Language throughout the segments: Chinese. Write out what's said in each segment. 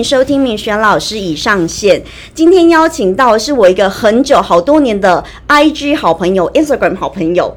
迎收听明璇老师已上线。今天邀请到的是我一个很久好多年的 IG 好朋友、Instagram 好朋友。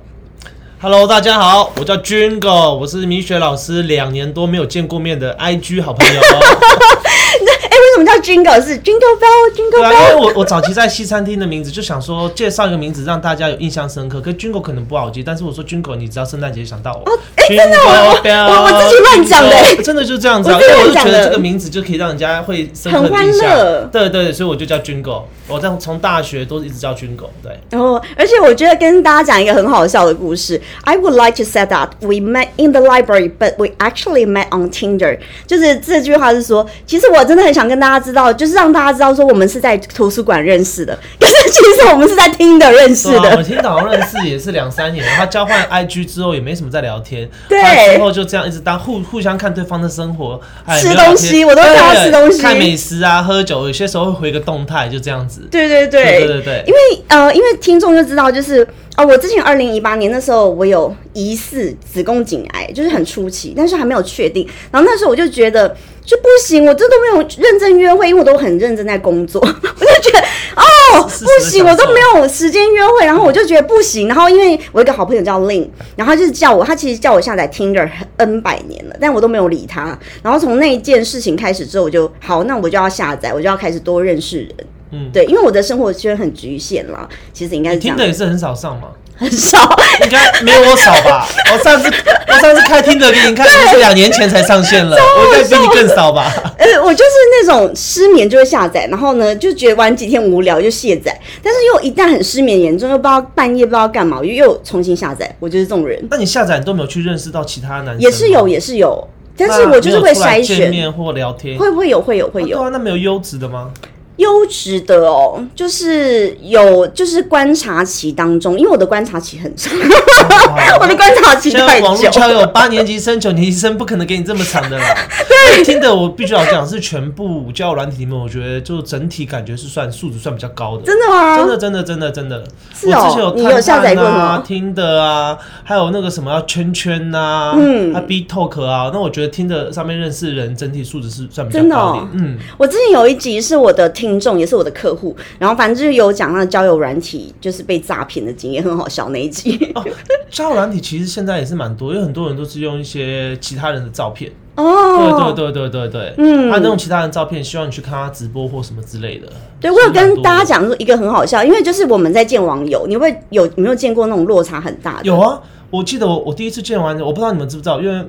Hello，大家好，我叫 Jingo，我是明雪老师两年多没有见过面的 IG 好朋友。什么叫 Jingle？是 Jingle Bell，Jingle 对啊，因为 Bell。我我早期在西餐厅的名字就想说介绍一个名字让大家有印象深刻，可是 Jingo 可能不好记，但是我说 Jingo，你知道圣诞节想到我。哎真的我我我自己乱讲的真的就这样子啊，我自己因为我就觉得这个名字就可以让人家会深刻很欢乐。对对，所以我就叫 Jingo，我这样从大学都一直叫 Jingo，对。然后，而且我觉得跟大家讲一个很好笑的故事。I would like to say that we met in the library, but we actually met on Tinder。就是这句话是说，其实我真的很想跟大家知道，就是让大家知道说我们是在图书馆认识的，可是其实我们是在 Tinder 认识的啊，我的。听导好像认识也是两三年，然后交换 IG 之后也没什么在聊天，对之后就这样一直当互互相看对方的生活，哎吃东西我都看他吃东西看美食啊，喝酒，有些时候会回个动态，就这样子。对对对对对对对因为呃，因为听众就知道，就是哦，我之前二零一八年那时候我有疑似子宫颈癌，就是很初期，但是还没有确定。然后那时候我就觉得就不行，我这都没有认真约会，因为我都很认真在工作，我就觉得哦不行，我都没有时间约会，然后我就觉得不行。然后因为我有一个好朋友叫 Lin，然后他就是叫我，他其实叫我下载 Tinder N 百年了，但我都没有理他。然后从那一件事情开始之后，我就好，那我就要下载，我就要开始多认识人。嗯，对，因为我的生活圈很局限啦，其实应该是这样听的，也是很少上嘛，很少。应该没有我少吧？我上次我上次开听的给你看，是两年前才上线了，我应该比你更少吧？呃，我就是那种失眠就会下载，然后呢就觉得玩几天无聊就卸载，但是又一旦很失眠严重，又不知道半夜不知道干嘛，我又又重新下载。我就是这种人，那你下载你都没有去认识到其他男生吗？也是有也是有，但是那我就是会没有出来筛选，或聊天，会不会有会有会有啊对啊，那没有优质的吗？优质的哦，就是有就是观察期当中，因为我的观察期很长，我的观察期太现在网络。交友八年级生、九年级生不可能给你这么长的啦。对，听的我必须要讲是全部交友软体里面，我觉得就整体感觉是算素质算比较高的。真的吗？真的，真的，真的，真的，是哦我之前有你有下载过吗、听的啊，还有那个什么要圈圈呐，嗯，啊 B Talk 啊，那我觉得听的上面认识的人整体素质是算比较真的哦高一点，嗯，我之前有一集是我的听众，也是我的客户，然后反正就是有讲那交友软体就是被诈骗的经验，很好笑那一集。哦，交友软体其实现在也是蛮多，因为很多人都是用一些其他人的照片。哦，对对对对对对，嗯他那种其他人照片，希望你去看他直播或什么之类的。对，我有跟大家讲说一个很好笑，因为就是我们在见网友，你会有有没有见过那种落差很大的？有啊，我记得我我第一次见完，我不知道你们知不知道，因为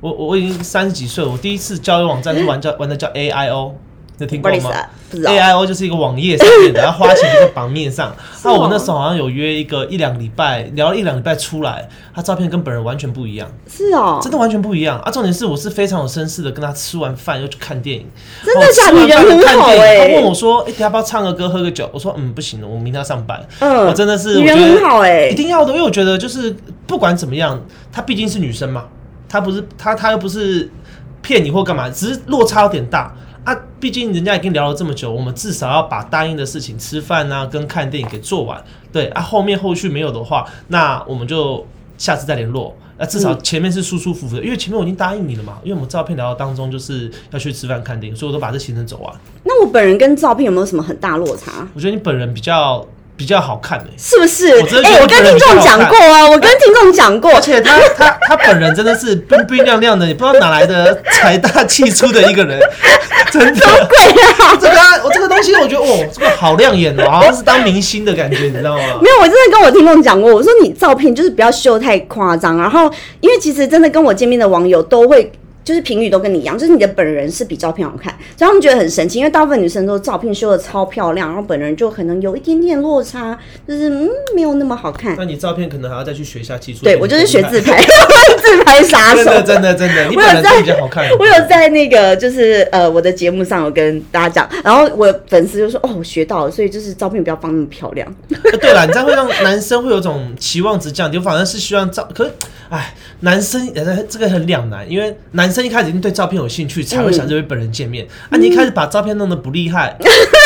我我我已经三十几岁了，我第一次交友网站是玩叫玩的叫 A I O，你听过吗不好意思啊，不知道。？A I O 就是一个网页上面的，然后花钱在榜面上。那 我那时候好像有约一个一两礼拜，聊了一两礼拜出来，他照片跟本人完全不一样，是哦，真的完全不一样啊！重点是我是非常有绅士的，跟他吃完饭又去看电影，真的哦假的你人吃完饭很好看电影欸他问我说：“哎、要不要唱个歌、喝个酒？”我说：“嗯，不行了，我明天要上班。”嗯我真的是我觉得很好哎一定要的，因为我觉得就是不管怎么样，她毕竟是女生嘛，她不是她她又不是骗你或干嘛，只是落差有点大啊。毕竟人家已经聊了这么久，我们至少要把答应的事情，吃饭啊跟看电影给做完。对啊，后面后续没有的话，那我们就下次再联络。那至少前面是舒舒服服的，因为前面我已经答应你了嘛，因为我们照片聊到当中就是要去吃饭看电影，所以我都把这行程走完。那我本人跟照片有没有什么很大落差？我觉得你本人比较比较好看诶、是不是？哎、我跟听众讲过啊，我跟听众讲过，而且他他他本人真的是冰冰亮亮的，你不知道哪来的财大气粗的一个人，真的。贵啊！这个啊我这个东西，我觉得哦，这个好亮眼哦，好像是当明星的感觉，你知道吗？没有，我真的跟我听众讲过，我说你照片就是不要修太夸张，然后因为其实真的跟我见面的网友都会。就是评语都跟你一样，就是你的本人是比照片好看，所以他们觉得很神奇，因为大部分女生都照片修的超漂亮，然后本人就可能有一点点落差，就是嗯没有那么好看。那你照片可能还要再去学一下技术。对我就是学自拍，自拍杀手。真的真的真的，你本人比较好看。我有在那个就是呃我的节目上有跟大家讲，然后我粉丝就说哦我学到了，所以就是照片不要放那么漂亮。呃对了，你这样会让男生会有种 期望值降低，我反而是希望照，可是，哎，男生呃这个很两难，因为男生一开始一定对照片有兴趣，才会想着与本人见面。啊，你一开始把照片弄得不厉害，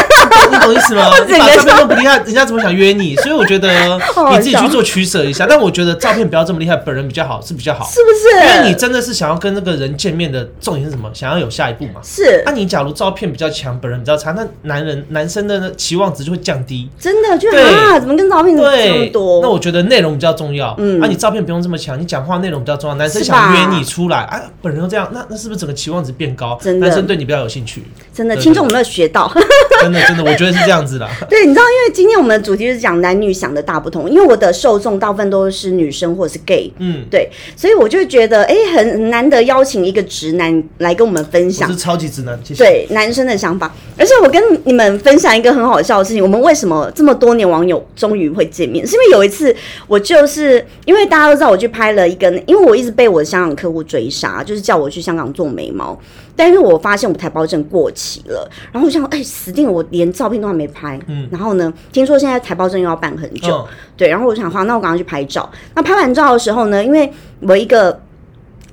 你懂意思吗？你把照片都不厉害，人家怎么想约你？所以我觉得 你自己去做取舍一下。但我觉得照片不要这么厉害，本人比较好，是比较好。是不是？因为你真的是想要跟那个人见面的重点是什么？想要有下一步嘛。是那、你假如照片比较强，本人比较差，那男人男生的期望值就会降低。真的就对啊，怎么跟照片这么对，多？那我觉得内容比较重要。嗯那，啊，你照片不用这么强，你讲话内容比较重要。男生想约你出来，啊，本人又这样，那那是不是整个期望值变高？真的男生对你比较有兴趣。真的，听众有没有学到？真的真的，我觉得是这样子的。对，你知道，因为今天我们的主题是讲男女想的大不同，因为我的受众大部分都是女生或者是 gay，嗯，对，所以我就觉得，哎、很很难得邀请一个直男来跟我们分享是。超级直男。对男生的想法，而且我跟你们分享一个很好笑的事情，我们为什么这么多年网友终于会见面？是因为有一次我就是因为大家都知道我去拍了一个，因为我一直被我的香港客户追杀，就是叫我去香港做眉毛，但因为我发现我台胞证过期了，然后我想，哎、死定了，我连照片都还没拍，嗯然后呢，听说现在台胞证又要办很久，嗯对，然后我就想，好，那我赶快去拍照。那拍完照的时候呢，因为我一个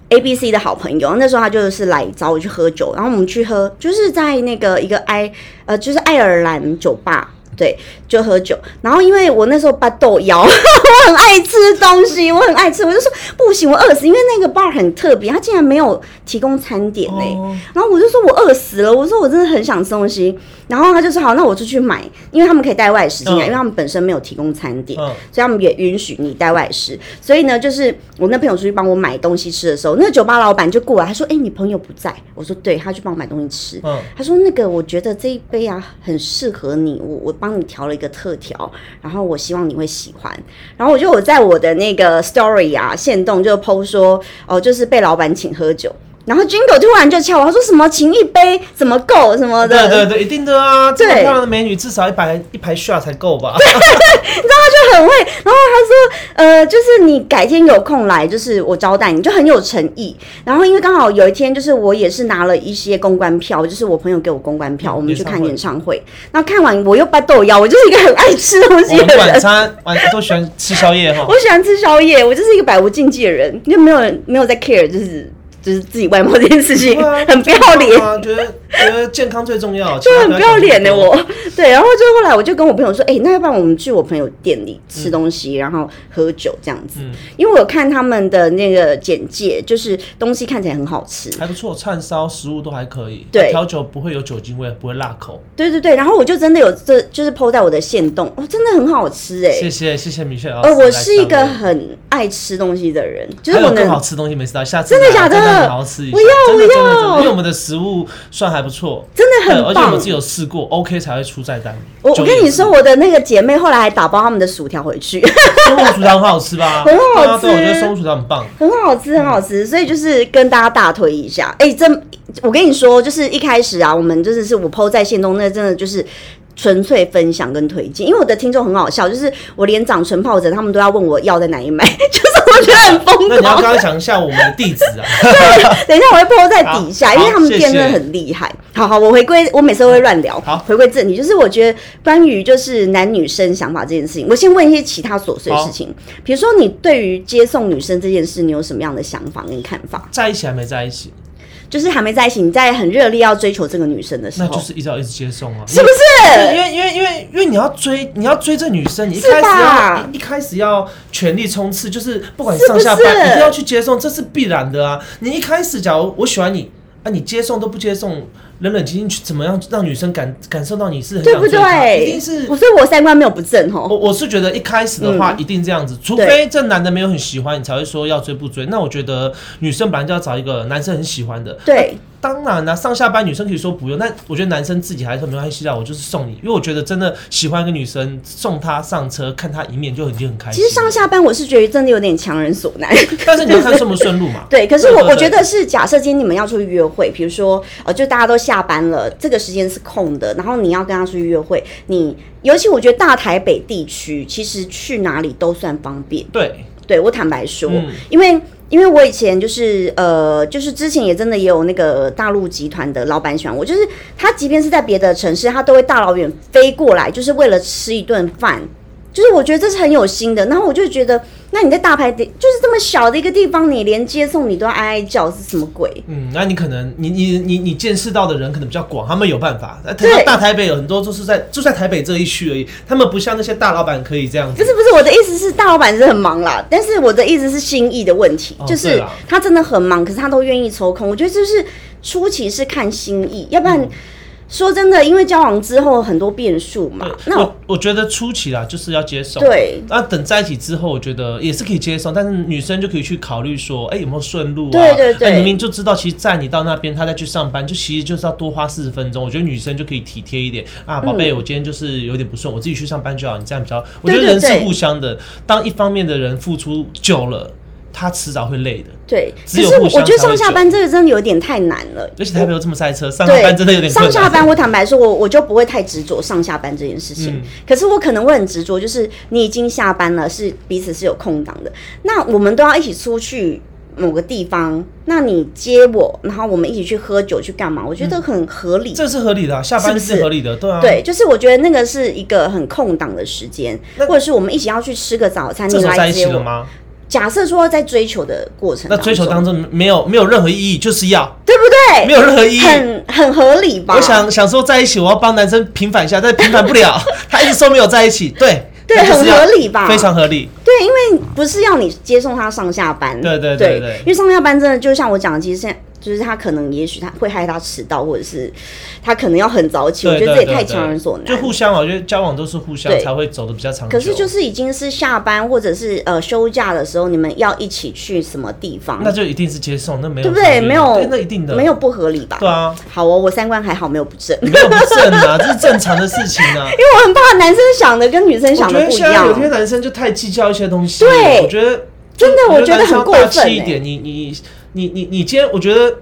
A B C 的好朋友，那时候他就是来找我去喝酒，然后我们去喝，就是在那个一个埃呃，就是爱尔兰酒吧。对，就喝酒。然后因为我那时候巴豆腰，我很爱吃东西，我很爱吃，我就说不行，我饿死，因为那个 bar 很特别，它竟然没有提供餐点呢、哦然后我就说我饿死了，我说我真的很想吃东西。然后他就说好，那我就去买，因为他们可以带外食进来，嗯因为他们本身没有提供餐点，嗯所以他们也允许你带外食。所以呢，就是我那朋友出去帮我买东西吃的时候，那个酒吧老板就过来，他说：“哎、你朋友不在。”我说：“对，他去帮我买东西吃。嗯他说：“那个，我觉得这一杯啊很适合你，我我帮你调了一个特调，然后我希望你会喜欢。然后我就我在我的那个 story 啊，线动就 PO 说，哦，就是被老板请喝酒。然后 Jingle 突然就敲我，他说什么请一杯怎么够什么的，对对对，一定的啊！这么漂亮的美女，至少一排一排 shot 才够吧？就很会。然后他说，呃，就是你改天有空来，就是我招待你，就很有诚意。然后因为刚好有一天，就是我也是拿了一些公关票，就是我朋友给我公关票，嗯我们去看演演唱会。那看完我又掰豆腰，我就是一个很爱吃东西的人晚。餐晚都喜欢吃宵夜哈 我。喜欢吃宵夜，我就是一个百无禁忌的人，就没有人没有在 care，就是就是自己外貌这件事情，啊很不要脸。啊，觉得觉得健康最重要，就很不要脸的的我，对，然后就后来我就跟我朋友说，哎、那要不然我们去我朋友店里吃东西，然后喝酒这样子，嗯因为我有看他们的那个简介，就是东西看起来很好吃，还不错，串烧食物都还可以，对调酒不会有酒精味，不会辣口。对对对，然后我就真的有这就是 PO 在我的线洞，哦，真的很好吃哎、谢谢谢谢米雪老师。呃，我是一个很爱吃东西的人，就是我还有更好吃东西没事到，下次真的来假的真的好好吃一下。我要真的真的我要，因为我们的食物算还不错，真的很棒而且我自己有试过，OK 才会出菜单。我我跟你说，，我的那个姐妹后来还打包他们的薯条回去，松露薯条很好吃吧？很好吃我觉得松露薯条很棒。很好吃，很好吃，所以就是跟大家大推一下。哎、真，我跟你说，就是一开始啊，我们就是是我 PO 在线中，那真的就是。纯粹分享跟推荐，因为我的听众很好笑，就是我连长唇疱疹，他们都要问我要在哪里买，就 觉得很疯那你要狂。刚刚讲一下我们的地址啊。对等一下我会 PO 在底下，因为他们好店真的谢谢很厉害。好好，我回归，我每次都会乱聊。好回归正题，就是我觉得关于就是男女生想法这件事情，我先问一些其他琐碎的事情，比如说你对于接送女生这件事，你有什么样的想法跟看法？在一起还没在一起，就是还没在一起，你在很热烈要追求这个女生的时候，那就是一直要一直接送啊。是不是？因为因为因为因为你要追你要追这女生，你一开始要一一开始要全力冲刺，就是不管你上下班是一定要去接送，这是必然的啊。你一开始假如我喜欢你啊，你接送都不接送，冷冷清清去怎么样让女生感感受到你是很对不想追她？一对？定是我所以我三观没有不正哦。我我是觉得一开始的话嗯一定这样子，除非这男的没有很喜欢你，才会说要追不追。那我觉得女生本来就要找一个男生很喜欢的。对，当然啦、上下班女生可以说不用，但我觉得男生自己还是没关系啦，我就是送你，因为我觉得真的喜欢一个女生，送她上车看她一面就已经很开心。其实上，下班我是觉得真的有点强人所难。但是你要看顺不顺路嘛。对，可是我我觉得是假设今天你们要出去约会，比如说呃，就大家都下班了，这个时间是空的，然后你要跟他出去约会，你尤其我觉得大台北地区其实去哪里都算方便。对，对我坦白说，嗯因为因为我以前就是呃，就是之前也真的也有那个大陆集团的老板喜欢我，就是他即便是在别的城市，他都会大老远飞过来，就是为了吃一顿饭。就是我觉得这是很有心的。然后我就觉得，那你在大排的，就是这么小的一个地方，你连接送你都要哀哀叫，是什么鬼？嗯，那你可能你你你你见识到的人可能比较广，他们有办法。那对大台北有很多就是在就在台北这一区而已，他们不像那些大老板可以这样子。不是不是，我的意思是大老板是很忙啦，但是我的意思是心意的问题，哦就是他真的很忙，可是他都愿意抽空。我觉得就是初期是看心意，要不然、说真的，因为交往之后很多变数嘛，那我我觉得初期啦，就是要接受。对那等在一起之后，我觉得也是可以接受，但是女生就可以去考虑说，哎、有没有顺路啊？对对对哎明明就知道，其实在你到那边，他再去上班，就其实就是要多花四十分钟。我觉得女生就可以体贴一点啊，宝贝，我今天就是有点不顺，我自己去上班就好，你这样比较。我觉得人是互相的，当一方面的人付出久了，他迟早会累的。对，只是我觉得上下班这个真的有点太难了。而且台北又这么塞车，上下，班真的有点。上下班，我坦白说，我我就不会太执着上下班这件事情。嗯可是我可能会很执着，就是你已经下班了，是彼此是有空档的，那我们都要一起出去某个地方，那你接我，然后我们一起去喝酒去干嘛？我觉得很合理。这是合理的、啊，下班是合理的，对啊。对，就是我觉得那个是一个很空档的时间，或者是我们一起要去吃个早餐，你来接我。了吗？假设说在追求的过程那追求当中，没有没有任何意义，就是要对不对？没有任何意义。很很合理吧？我想想说在一起，我要帮男生平反一下，但平反不了，他一直说没有在一起，对对很合理吧非常合理。对，因为不是要你接送他上下班，对对对对因为上下班真的就像我讲的，其实现在就是他可能也许他会害他迟到，或者是他可能要很早起，我觉得这也太强人所难。就互相啊，我觉得交往都是互相才会走的比较长久。可是就是已经是下班或者是呃休假的时候，你们要一起去什么地方，那就一定是接送，那没有对不对？没有，那一定的没有不合理吧？对啊，好哦，我三观还好，没有不正，因没有不正啊，这是正常的事情啊。因为我很怕男生想的跟女生想的不一样现在有。些男生就太计较一些东西，对我觉得真的我觉得很过分一点。你你你你你今天，我觉得。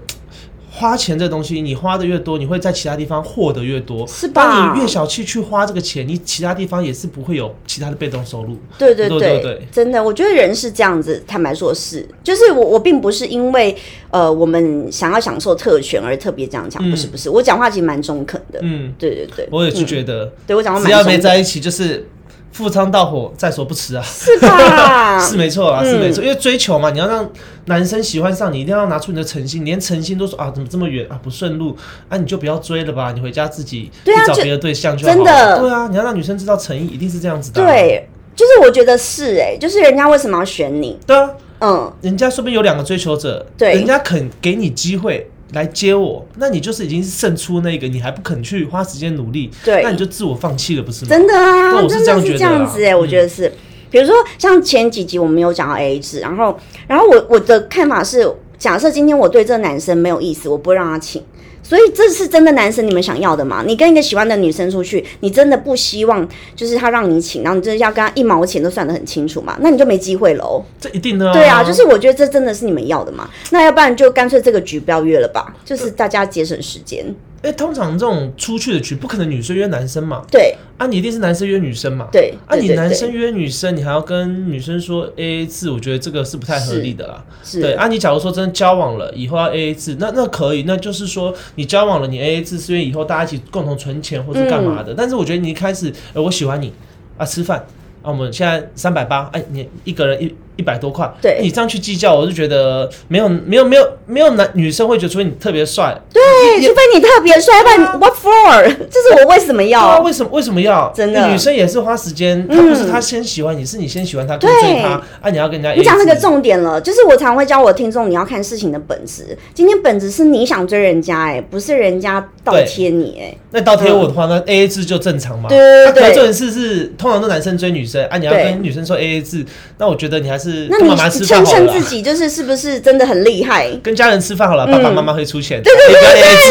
花钱这东西，你花的越多，你会在其他地方获得越多。是吧当你越小气去花这个钱，你其他地方也是不会有其他的被动收入。对对对对对真的，我觉得人是这样子。坦白说是，就是我我并不是因为呃我们想要享受特权而特别这样讲，嗯不是不是，我讲话其实蛮中肯的。嗯，对对对，我也是嗯觉得，对我讲话只要蛮中肯，没在一起，就是赴汤蹈火，在所不辞啊。是吧？是没错啊，是没嗯错，因为追求嘛，你要让男生喜欢上你，一定要拿出你的诚心，连诚心都说啊，怎么这么远啊，不顺路啊，你就不要追了吧，你回家自己去找别的对象就好了。真的对啊，你要让女生知道诚意，一定是这样子的、，对，就是我觉得是哎、就是人家为什么要选你？对啊，嗯，人家说不定有两个追求者，对人家肯给你机会。来接我，那你就是已经是胜出那个，你还不肯去花时间努力，对那你就自我放弃了，不是吗？真的啊，我是这样觉得啦这样子哎、我嗯觉得是。比如说像前几集我们有讲到 A A 制，然后然后我我的看法是，假设今天我对这个男生没有意思，我不会让他请。所以这是真的男生你们想要的吗？你跟一个喜欢的女生出去，你真的不希望就是他让你请，然后你真的要跟他一毛钱都算得很清楚嘛？那你就没机会喽。这一定的、啊。对啊，就是我觉得这真的是你们要的嘛？那要不然就干脆这个局不要约了吧，就是大家节省时间。哎、通常这种出去的局，不可能女生约男生嘛，对啊，你一定是男生约女生嘛，对啊，你男生约女生，你还要跟女生说 A A 制，我觉得这个是不太合理的啦。是对啊，你假如说真的交往了，以后要 A A 制，那那可以，那就是说你交往了，你 A A 制是因为以后大家一起共同存钱或者干嘛嗯的。但是我觉得你一开始，呃，我喜欢你啊，吃饭啊，我们现在三百八，哎，你一个人一一百多块，对你这样去计较，我就觉得没有没有没有没有男女生会觉得，除非你特别帅，对，除非你特别帅，要不然 what for？这是我为什么要？为什么为什么要？真的女生也是花时间，她嗯不是她先喜欢你，是你先喜欢她，追她啊！你要跟人家你讲那个重点了，就是我常会教我听众，你要看事情的本质。今天本质是你想追人家、哎，不是人家倒贴你、哎，那倒贴我的话，那 A A 制就正常嘛。对对对那可是是通常都男生追女生啊，你要跟女生说 A A 制，那我觉得你还是那跟妈妈吃你称饭好了啦。称自己就是是不是真的很厉害？哎、跟家人吃饭好了，嗯爸爸妈妈会出钱，对对对，不要 A A 制。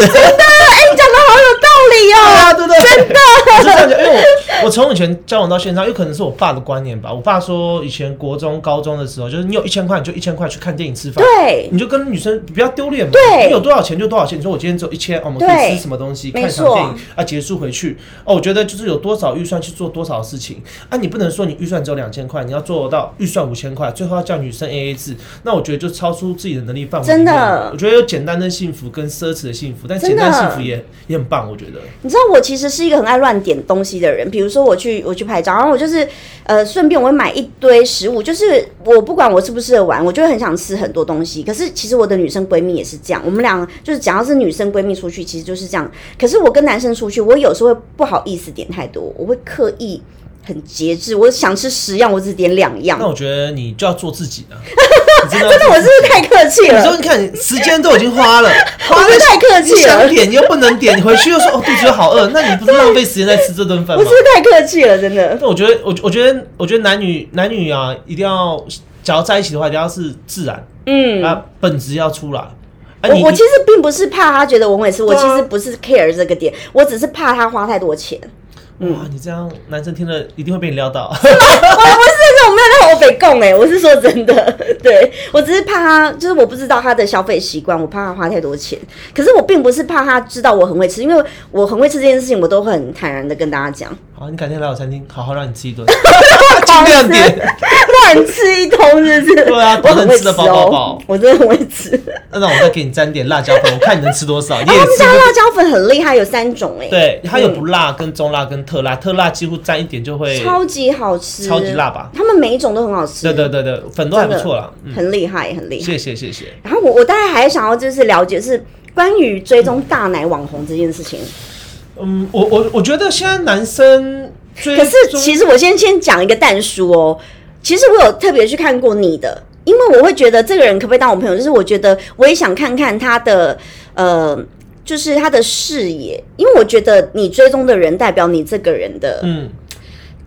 你讲的好有道理对哦、啊，对对？真的，我是这样讲，因为我 我从以前交往到现在，有可能是我爸的观念吧。我爸说，以前国中、高中的时候，就是你有一千块，你就一千块去看电影、吃饭。对，你就跟女生不要丢脸嘛，对你有多少钱就多少钱。你说我今天只有一千，哦我们可以吃什么东西，看一场电影啊，结束回去。哦，我觉得就是有多少预算去做多少事情啊，你不能说你预算只有两千块，你要做到预算五千块，最后要叫女生 A A 制，那我觉得就超出自己的能力范围。真的我觉得有简单的幸福跟奢侈的幸福，但简单幸福也也很棒，我觉得。你知道我其实是一个很爱乱点东西的人，比比如说我去我去拍照，然后我就是呃顺便我会买一堆食物，就是我不管我适不适合玩，我就会很想吃很多东西。可是其实我的女生闺蜜也是这样，我们俩就是只要是女生闺蜜出去，其实就是这样。可是我跟男生出去，我有时候会不好意思点太多，我会刻意很节制。我想吃十样，我只点两样那。我觉得你就要做自己 的真的，我是不是太客气有时候？你看时间都已经花了，我花是不是太客你气了？想点你又不能点，你回去又说哦肚子又好饿，那你不是浪费时间在吃这顿饭吗我是？不是太客气了？真的。那我觉得，我我觉得，我觉得男女男女啊，一定要，假如在一起的话，一定要是自然，嗯，啊，本质要出来。啊我我其实并不是怕他觉得我很会吃，我其实不是 care 这个点，我只是怕他花太多钱。哇，你这样男生听了一定会被你撩到。我不是，这我没有让我北供哎，我是说真的，对我只是怕他，就是我不知道他的消费习惯，我怕他花太多钱。可是我并不是怕他知道我很会吃，因为我很会吃这件事情，我都很坦然的跟大家讲，好，你改天来我餐厅，好好让你吃一顿，尽量点。乱吃一通是不是？对啊我能吃的饱饱饱哦，我真的很会吃。那让我再给你沾点辣椒粉，我看你能吃多少。他们家也吃不辣椒粉很厉害，有三种哎，对，它有不辣、跟中辣、跟特辣，特辣几乎沾一点就会超级好吃，超级辣吧？他们每一种都很好吃，对对对对，粉都还不错啦。嗯，很厉害，很厉害。谢谢谢谢。然后我我大概还想要就是了解是关于追踪大奶网红这件事情。嗯，我我我觉得现在男生追可是其实我先先讲一个蛋叔哦，其实我有特别去看过你的，因为我会觉得这个人可不可以当我朋友，就是我觉得我也想看看他的呃。就是他的视野，因为我觉得你追踪的人代表你这个人的嗯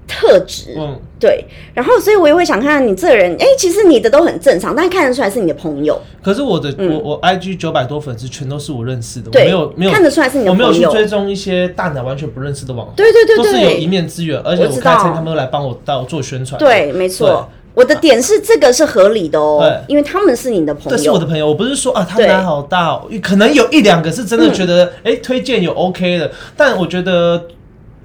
特质，嗯，对。然后，所以我也会想看看你这个人，哎、其实你的都很正常，但看得出来是你的朋友，可是我的、我我 IG 九百多粉丝全都是我认识的，我没有没有看得出来是你的朋友。我没有，去追踪一些大奶完全不认识的网红，对对对都是有一，面之缘，而且我知道。我开餐他们都来帮我到做宣传，对，没错。我的点是这个是合理的哦对，因为他们是你的朋友。这是我的，朋友，我不是说啊，他对。奶好大、哦，可能有一两个是真的觉得，哎、推荐有 OK 的，但我觉得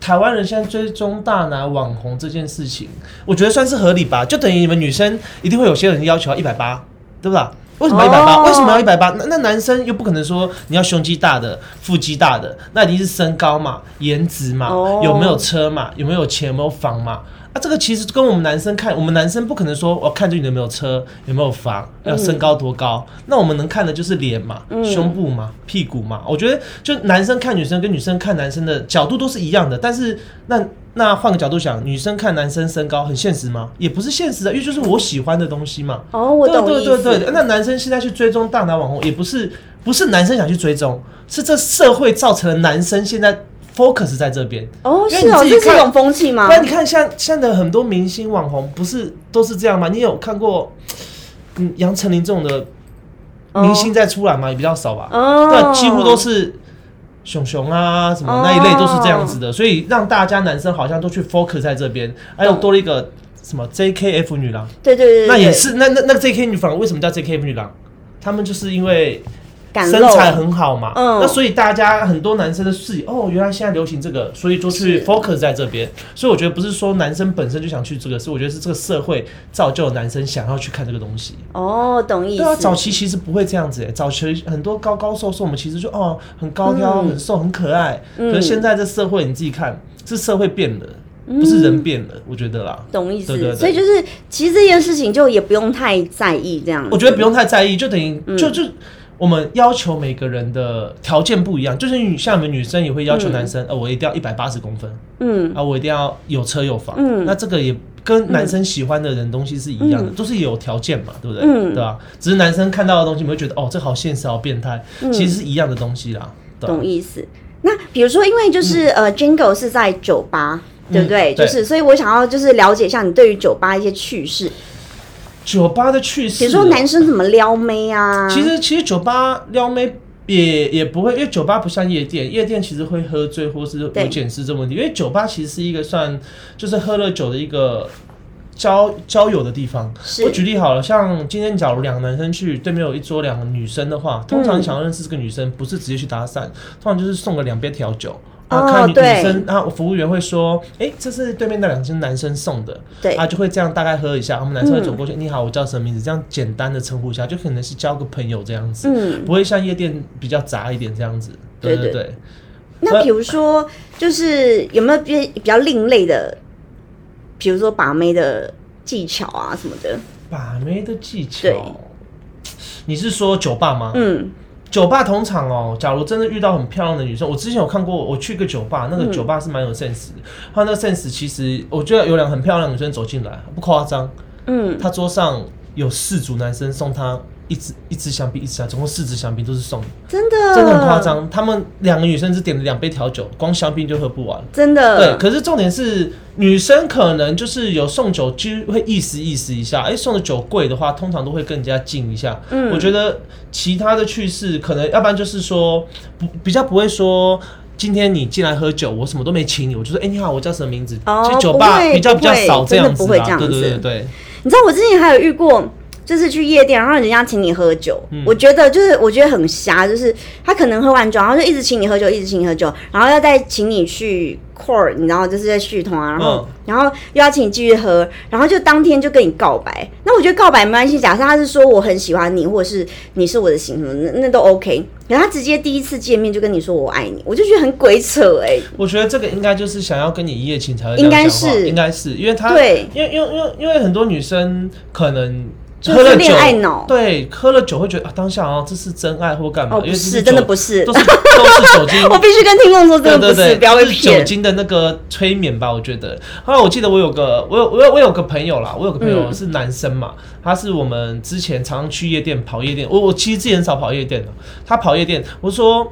台湾人现在追踪大拿网红这件事情，我觉得算是合理吧，就等于你们女生一定会有些人要求要一百八，对不对？为什么一百八？哦为什么要一百八？那那男生又不可能说你要胸肌大的、腹肌大的，那一定是身高嘛、颜值嘛、哦有没有车嘛、有没有钱、有没有房嘛。啊，这个其实跟我们男生看，我们男生不可能说我看中你有没有车、有没有房、要身高多高，那我们能看的就是脸嘛、胸部嘛、屁股嘛。我觉得就男生看女生跟女生看男生的角度都是一样的，但是那那换个角度想，女生看男生身高很现实吗？也不是现实的，因为就是我喜欢的东西嘛。哦，我懂对。对对对，那男生现在去追踪大奶网红，也不是不是男生想去追踪，是这社会造成了男生现在 focus 在这边。哦，是哦，你自己看这是一种风气吗不？然你看像现在的很多明星网红，不是都是这样吗？你有看过嗯杨丞琳这种的明星在出来吗？也比较少吧。哦，对，几乎都是熊熊啊什么那一类都是这样子的，所以让大家男生好像都去 focus 在这边，还有多了一个什么 JKF 女郎。对对对对，那也是，那那那个 JK 女郎为什么叫 JKF 女郎？他们就是因为身材很好嘛，嗯那所以大家很多男生的视野，哦，原来现在流行这个，所以就去是 focus 在这边。所以我觉得不是说男生本身就想去这个，是我觉得是这个社会造就了男生想要去看这个东西。哦，懂意思。对啊，早期其实不会这样子诶，早期很多高高瘦瘦，我们其实就哦很高挑、嗯很瘦、很可爱。嗯可是现在这社会你自己看，是社会变了，不是人变了，我觉得啦。懂意思，对对对所以就是其实这件事情就也不用太在意这样子。我觉得不用太在意，就等于、嗯就就我们要求每个人的条件不一样，就是女像你们女生也会要求男生，呃，我一定要一百八十公分，嗯，啊，我一定要有车有房，嗯。那这个也跟男生喜欢的人东西是一样的，嗯。都是有条件嘛，对不对？嗯。对吧？只是男生看到的东西，你会觉得哦，这好现实，好变态，其实是一样的东西啦，懂意思。那比如说，因为就是、呃，Jingle 是在酒吧，对不对。就是所以我想要就是了解一下你对于酒吧一些趣事，酒吧的趣事哦，比如说男生怎么撩妹啊，其实其实酒吧撩妹也也不会，因为酒吧不像夜店，夜店其实会喝醉或是有对。检视这个问题，因为酒吧其实是一个算就是喝了酒的一个。交交友的地方，我举例好了，像今天假如两个男生去对面有一桌两个女生的话，通常你想要认识这个女生，不是直接去搭讪，通常就是送个两杯调酒。啊，哦看女生，啊，服务员会说，哎、这是对面那两个男生送的，对啊，就会这样大概喝一下，我们男生会走过去，你好，我叫什么名字？这样简单的称呼一下，就可能是交个朋友这样子，嗯，不会像夜店比较杂一点这样子。对对对对，那比如说，就是有没有比比较另类的，比如说把妹的技巧啊什么的？把妹的技巧对，你是说酒吧吗？嗯，酒吧同场哦，假如真的遇到很漂亮的女生，我之前有看过，我去一个酒吧，那个嗯酒吧是蛮有 sense 的。它那个 sense 其实，我觉得有两个很漂亮的女生走进来，不夸张，嗯，她桌上有四组男生送她一支一支香槟，一支香，总共四支香槟都是送的，真的，真的很夸，张。他们两个女生只点了两杯调酒，光香槟就喝不完。真的，对，可是重点是女生可能就是有送酒，就会意思意思一下。哎、送的酒贵的话，通常都会更加敬一下。嗯我觉得其他的趣事，可能要不然就是说不比较不会说。今天你进来喝酒，我什么都没请你，我就说，哎、你好，我叫什么名字？哦酒吧比较比较少这样子啦，不会这样对对对对，你知道我之前还有遇过，就是去夜店，然后人家请你喝酒，嗯我觉得就是我觉得很瞎，就是他可能喝完酒，然后就一直请你喝酒，一直请你喝酒，然后要再请你去 court，你知道就是在续通啊，然后、嗯然后又要请你继续喝，然后就当天就跟你告白。那我觉得告白没关系，假设他是说我很喜欢你，或者是你是我的型什么，那那都 OK。然后他直接第一次见面就跟你说我爱你，我就觉得很鬼扯哎、我觉得这个应该就是想要跟你一夜情才会这应该是应该是因为他对，因为因为因为因为很多女生可能就是喝了酒，恋爱脑对，喝了酒会觉得啊，当下啊这是真爱或干嘛？哦不是，真的不是都，是都是酒精 我必须跟听众说真的不是，不要被骗是酒。精的那个催眠吧，我觉得。后来我记得我有个，我有我有我有个朋友啦，我有个朋友嗯是男生嘛，他是我们之前常常去夜店跑夜店，我我其实之前很少跑夜店的，他跑夜店，我说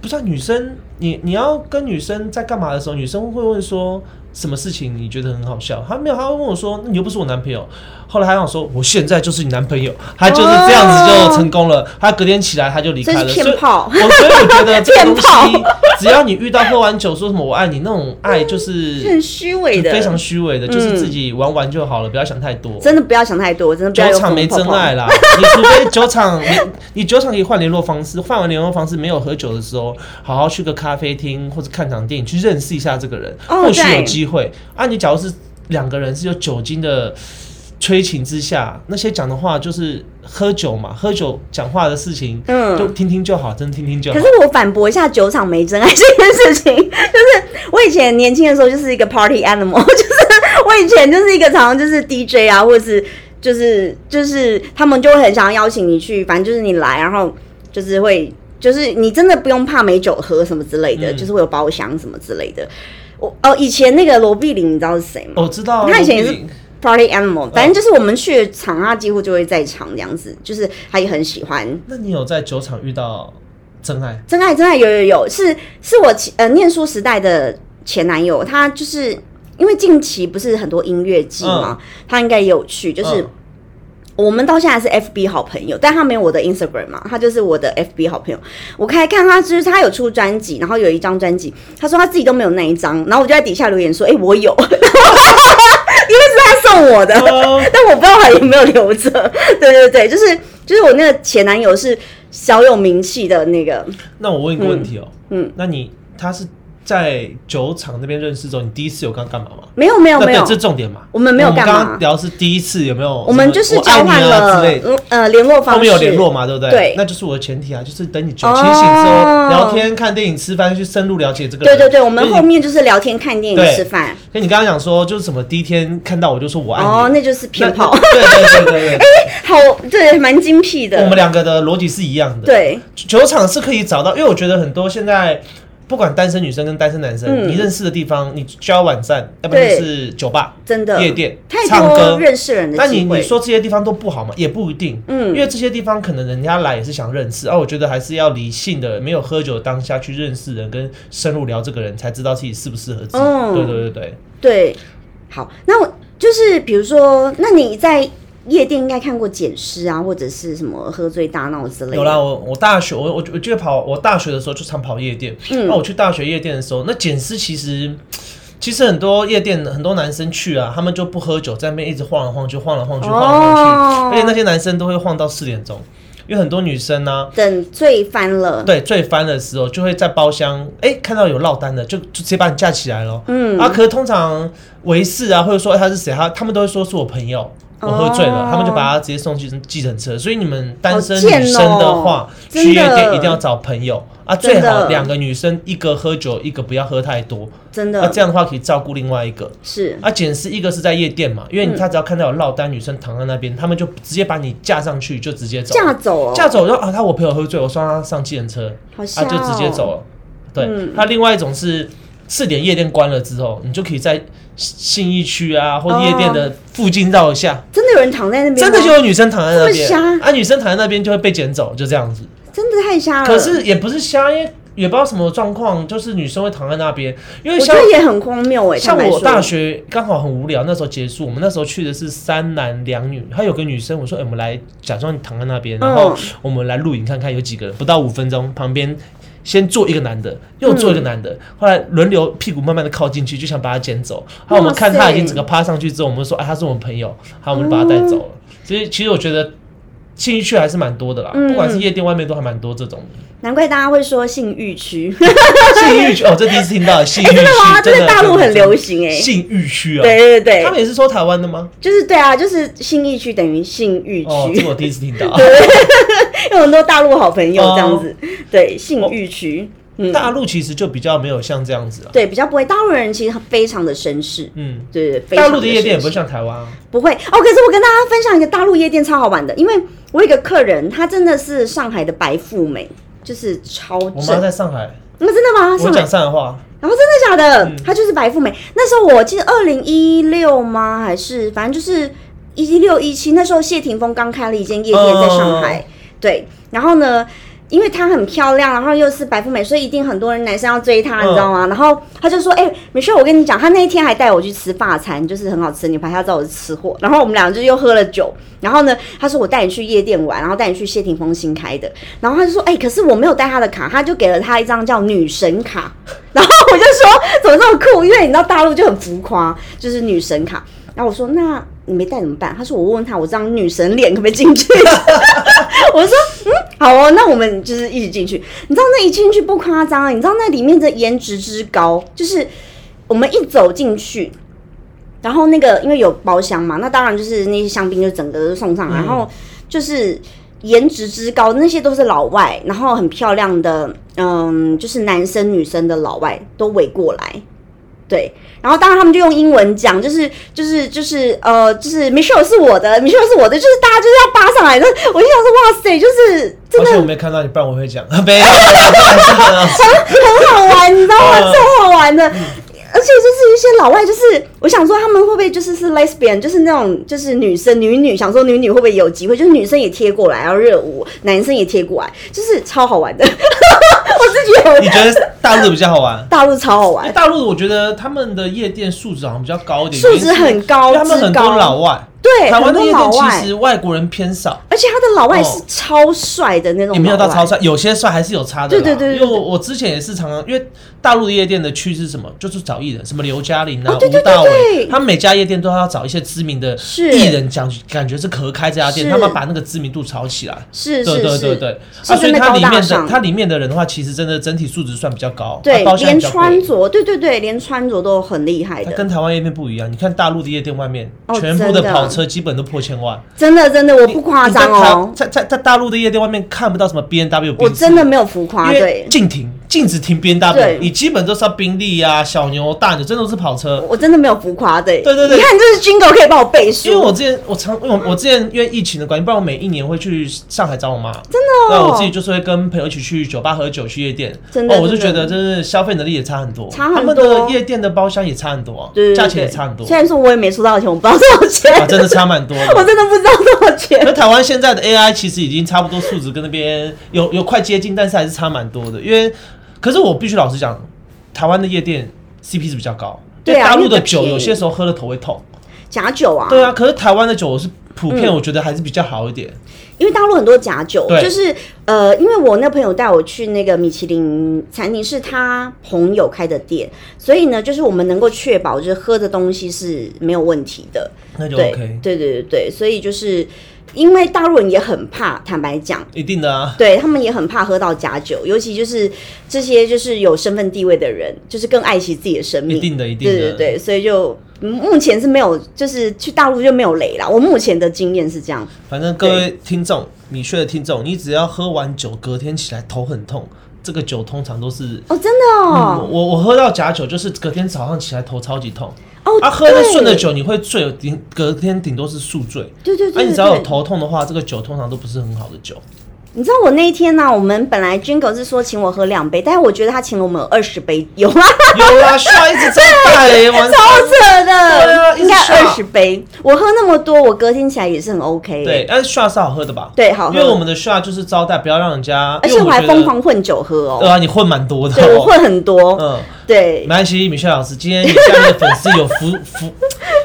不是、啊、女生，你你要跟女生在干嘛的时候，女生会问说。什么事情你觉得很好笑？他没有，他会问我说：“那你又不是我男朋友。”后来他跟我说：“我现在就是你男朋友。”他就是这样子就成功了。他隔天起来他就离开了。这是所以我所以我觉得这个东西，只要你遇到喝完酒说什么“我爱你”那种爱，就是很虚伪的，非常虚伪的，嗯就是自己玩玩就好了，不要想太多。真的不要想太多，真的不要有酒场没真爱啦，你除非酒场你你酒场可以换联络方式，换完联络方式没有喝酒的时候，好好去个咖啡厅或者看场电影，去认识一下这个人，哦或许有机会。啊，你假如是两个人是有酒精的。催情之下，那些讲的话就是喝酒嘛，喝酒讲话的事情，嗯就听听就好，真的听听就好。可是我反驳一下酒场没真爱这件事情，就是我以前年轻的时候就是一个 party animal，就是我以前就是一个常常就是 DJ 啊，或者是就是就是他们就会很想要邀请你去，反正就是你来，然后就是会就是你真的不用怕没酒喝什么之类的，嗯就是会有包厢什么之类的。我哦，以前那个罗碧玲你知道是谁吗？我知道啊，他以前也是 Party Animal，反正就是我们去场，他几乎就会在场这样子，就是他也很喜欢。那你有在酒场遇到真爱？真爱，真爱有有有，是是我前呃念书时代的前男友，他就是因为近期不是很多音乐季嘛，他应该也有去，就是。嗯我们到现在是 FB 好朋友，但他没有我的 Instagram 嘛，他就是我的 FB 好朋友。我开看他就是他有出专辑，然后有一张专辑，他说他自己都没有那一张，然后我就在底下留言说，哎、我有，送我的，哦。但我不知道还有没有留着。对对对，就是就是我那个前男友是小有名气的那个，那我问一个问题哦、嗯，那你他是在酒厂那边认识之后，你第一次有跟他干嘛吗？没有没有没有这重点嘛。我们没有干嘛我刚刚聊是第一次有没有？我们就是交换了之类呃联络方式，后面有联络嘛，对不对？对那就是我的前提啊，就是等你酒清醒之后，哦聊天、看电影、吃饭，去深入了解这个人。对对对，我们后面就是聊天、看电影、吃饭。跟你刚刚讲说，就是什么第一天看到我就说我爱你，哦，那就是骗炮，那对对对对对，好，对，蛮精辟的。我们两个的逻辑是一样的。对，酒厂是可以找到，因为我觉得很多现在不管单身女生跟单身男生，嗯你认识的地方，你交友网站，要不然对就是酒吧、真的夜店、太唱歌。认识人的那你机会。你说这些地方都不好吗？也不一定，嗯因为这些地方可能人家来也是想认识，而我觉得还是要理性的，没有喝酒的当下去认识人，跟深入聊这个人，才知道自己适不适合自己。嗯对对对对，对，好，那我就是比如说，那你在夜店应该看过捡尸啊，或者是什么喝醉大闹之类的。有啦，我我大学我我我记得跑我大学的时候就常跑夜店，嗯那我去大学夜店的时候，那捡尸其实。其实很多夜店很多男生去啊，他们就不喝酒，在那边一直晃来晃去，晃来晃去，晃来晃去，哦而且那些男生都会晃到四点钟，因为很多女生呢、等醉翻了。对，醉翻的时候就会在包厢，哎、看到有落单的，就就直接把你架起来了。嗯啊，可是通常维士啊，或者说、哎他是谁，他他们都会说是我朋友，我喝醉了，哦他们就把他直接送去计程车。所以你们单身女生的话，去夜店一定要找朋友。啊，最好两个女生，一个喝酒，一个不要喝太多。真的。那这样的话可以照顾另外一个。是。啊，检视一个是在夜店嘛，因为嗯。他只要看到有落单女生躺在那边，他们就直接把你架上去，就直接走。架走哦，架走，然后啊，他我朋友喝醉，我送他上计程车，啊，好吓、哦就直接走了。对，嗯。那另外一种是四点夜店关了之后，你就可以在信义区啊或者夜店的附近绕一下，真的有人躺在那边，真的就有女生躺在那边。啊，女生躺在那边就会被捡走，就这样子。真的太瞎了。可是也不是瞎，因为也不知道什么状况，就是女生会躺在那边，因为我觉得也很荒谬哎、像我大学刚好很无聊，那时候结束，我们那时候去的是三男两女，还有个女生，我说，哎、我们来假装你躺在那边，然后嗯。我们来录影看看有几个人，不到五分钟，旁边先坐一个男的，又坐一个男的，嗯后来轮流屁股慢慢的靠进去，就想把他捡走。然后我们看他已经整个趴上去之后，我们说，哎、他是我们朋友，好，我们就把他带走了。所以其实我觉得兴趣还是蛮多的啦，嗯不管是夜店外面都还蛮多这种的。难怪大家会说性欲区，性欲区哦，这第一次听到性欲区，真的吗？这大陆很流行。行哎、性欲区啊，对对对，他们也是说台湾的吗？就是对啊，就是性欲区等于性欲哦，区这，我第一次听到。有很多大陆好朋友哦这样子，对性欲区，嗯，大陆其实就比较没有像这样子啊。对比较不会，大陆人其实非常的绅士，嗯，对对，大陆的夜店也不会像台湾啊。不会哦。可是我跟大家分享一个大陆夜店超好玩的，因为我有一个客人，她真的是上海的白富美，就是超我妈正。在上海，那真的吗？我上海讲上海话，然后真的假的？嗯她就是白富美。那时候我记得二零一六吗？还是反正就是一六一七那时候谢霆锋刚开了一间夜店在上海，哦对。然后呢，因为她很漂亮，然后又是白富美，所以一定很多人男生要追她，嗯你知道吗？然后他就说：“哎、美秀，我跟你讲，他那一天还带我去吃法餐，就是很好吃的牛排，他知道我是吃货。然后我们俩就又喝了酒。然后呢，他说我带你去夜店玩，然后带你去谢霆锋新开的。然后他就说：哎、可是我没有带他的卡，他就给了他一张叫女神卡。然后我就说怎么这么酷？因为你知道大陆就很浮夸，就是女神卡。然后我说那你没带怎么办？他说我问问他，我这张女神脸可不可以进去？我说嗯好哦，那我们就是一起进去。你知道那一进去不夸张啊，你知道那里面的颜值之高，就是我们一走进去。然后那个因为有包厢嘛，那当然就是那些香槟就整个都送上然后就是颜值之高，那些都是老外，然后很漂亮的，嗯，就是男生女生的老外都围过来，对，然后当然他们就用英文讲，就是就是就是呃，就是 Michelle 是我的，Michelle 是我的，就是大家就是要扒上来的，我就想说哇塞，就是真的而且我没看到你，不然我会讲。没有，啊 很好玩，你知道吗？嗯超好玩的。而且就是一些老外，就是我想说他们会不会就是是 lesbian，就是那种就是女生女女，想说女女会不会有机会，就是女生也贴过来然后热舞，男生也贴过来，就是超好玩的。我自己有你觉得大陆的比较好玩？大陆超好玩，大陆我觉得他们的夜店素质好像比较高一点，素质很高，他们很多老外。对，台湾的夜店其实外国人偏少，而且他的老外哦。是超帅的那种，也没有到超。帅，有些帅还是有差的啦。对对对因为我我之前也是常常，因为大陆的夜店的趋势是什么，就是找艺人，什么刘嘉玲啊、吴大对维，对。他们每家夜店都要找一些知名的艺人，讲感觉是可开这家店，他们把那个知名度炒起来。是是是，对对对，是。啊，所以真的高它里面的大上。它里面的人的话，其实真的整体素质算比较高，对连穿着，对对对，连穿着都很厉害它的，跟台湾夜店不一样，你看大陆的夜店外面，哦全部的的。跑车基本都破千万，真的真的，我不夸张哦，在在在大陆的夜店外面看不到什么 B N W，我真的没有浮夸，对，禁停，禁止停 B N W，你基本都是要宾利啊、小牛、大牛，真的都是跑车。我真的没有浮夸的。对对对。你看这是军狗可以帮我背书，因为我之前我常因为我我之前因为疫情的关系，不然我每一年会去上海找我妈。真的哦那我自己就是会跟朋友一起去酒吧喝酒、去夜店。真的哦，我就觉得真是消费能力也差很多，差很多他们多的夜店的包厢也差很多啊，对价钱也差很多虽，然说我也没出多少钱，我不知道多少钱，啊，真的差蛮多 我。真的不知道多少钱那钱。台湾现在的 AI 其实已经差不多数值跟那边有有快接近，但是还是差蛮多的。因为，可是我必须老实讲，台湾的夜店 CP 值比较高，对啊大陆的酒有些时候喝了头会痛。假酒啊，对啊，可是台湾的酒我是普遍，嗯我觉得还是比较好一点。因为大陆很多假酒，就是呃，因为我那朋友带我去那个米其林餐厅，是他朋友开的店，所以呢，就是我们能够确保就是喝的东西是没有问题的。那就对 OK，对对对对，所以就是因为大陆人也很怕，坦白讲，一定的啊。对他们也很怕喝到假酒，尤其就是这些就是有身份地位的人，就是更爱惜自己的生命。一定的，一定的。对对对，所以就嗯目前是没有，就是去大陆就没有雷啦。我目前的经验是这样。反正各位听众，米血的听众，你只要喝完酒，隔天起来头很痛，这个酒通常都是。哦，真的嗯，哦，我我喝到假酒，就是隔天早上起来头超级痛。哦，啊，喝的顺的酒你会醉，顶隔天顶多是宿醉。那、对对对对你只要有头痛的话，这个酒通常都不是很好的酒。你知道我那一天呢、我们本来 Jingle 是说请我喝两杯，但是我觉得他请了我们二十杯，有吗？有啦，需要一直招待、欸，晚超上。扯的，对啊应该二十杯。我喝那么多，我隔天起来也是很 OK。对，但是 shot 是好喝的吧？对，好喝。因为我们的 shot 就是招待，不要让人家。而且我还疯。狂混酒喝哦。对啊，你混蛮多的、哦。对，我混很多。嗯，对没，关系，米雪老师，今天你下面的粉丝有福福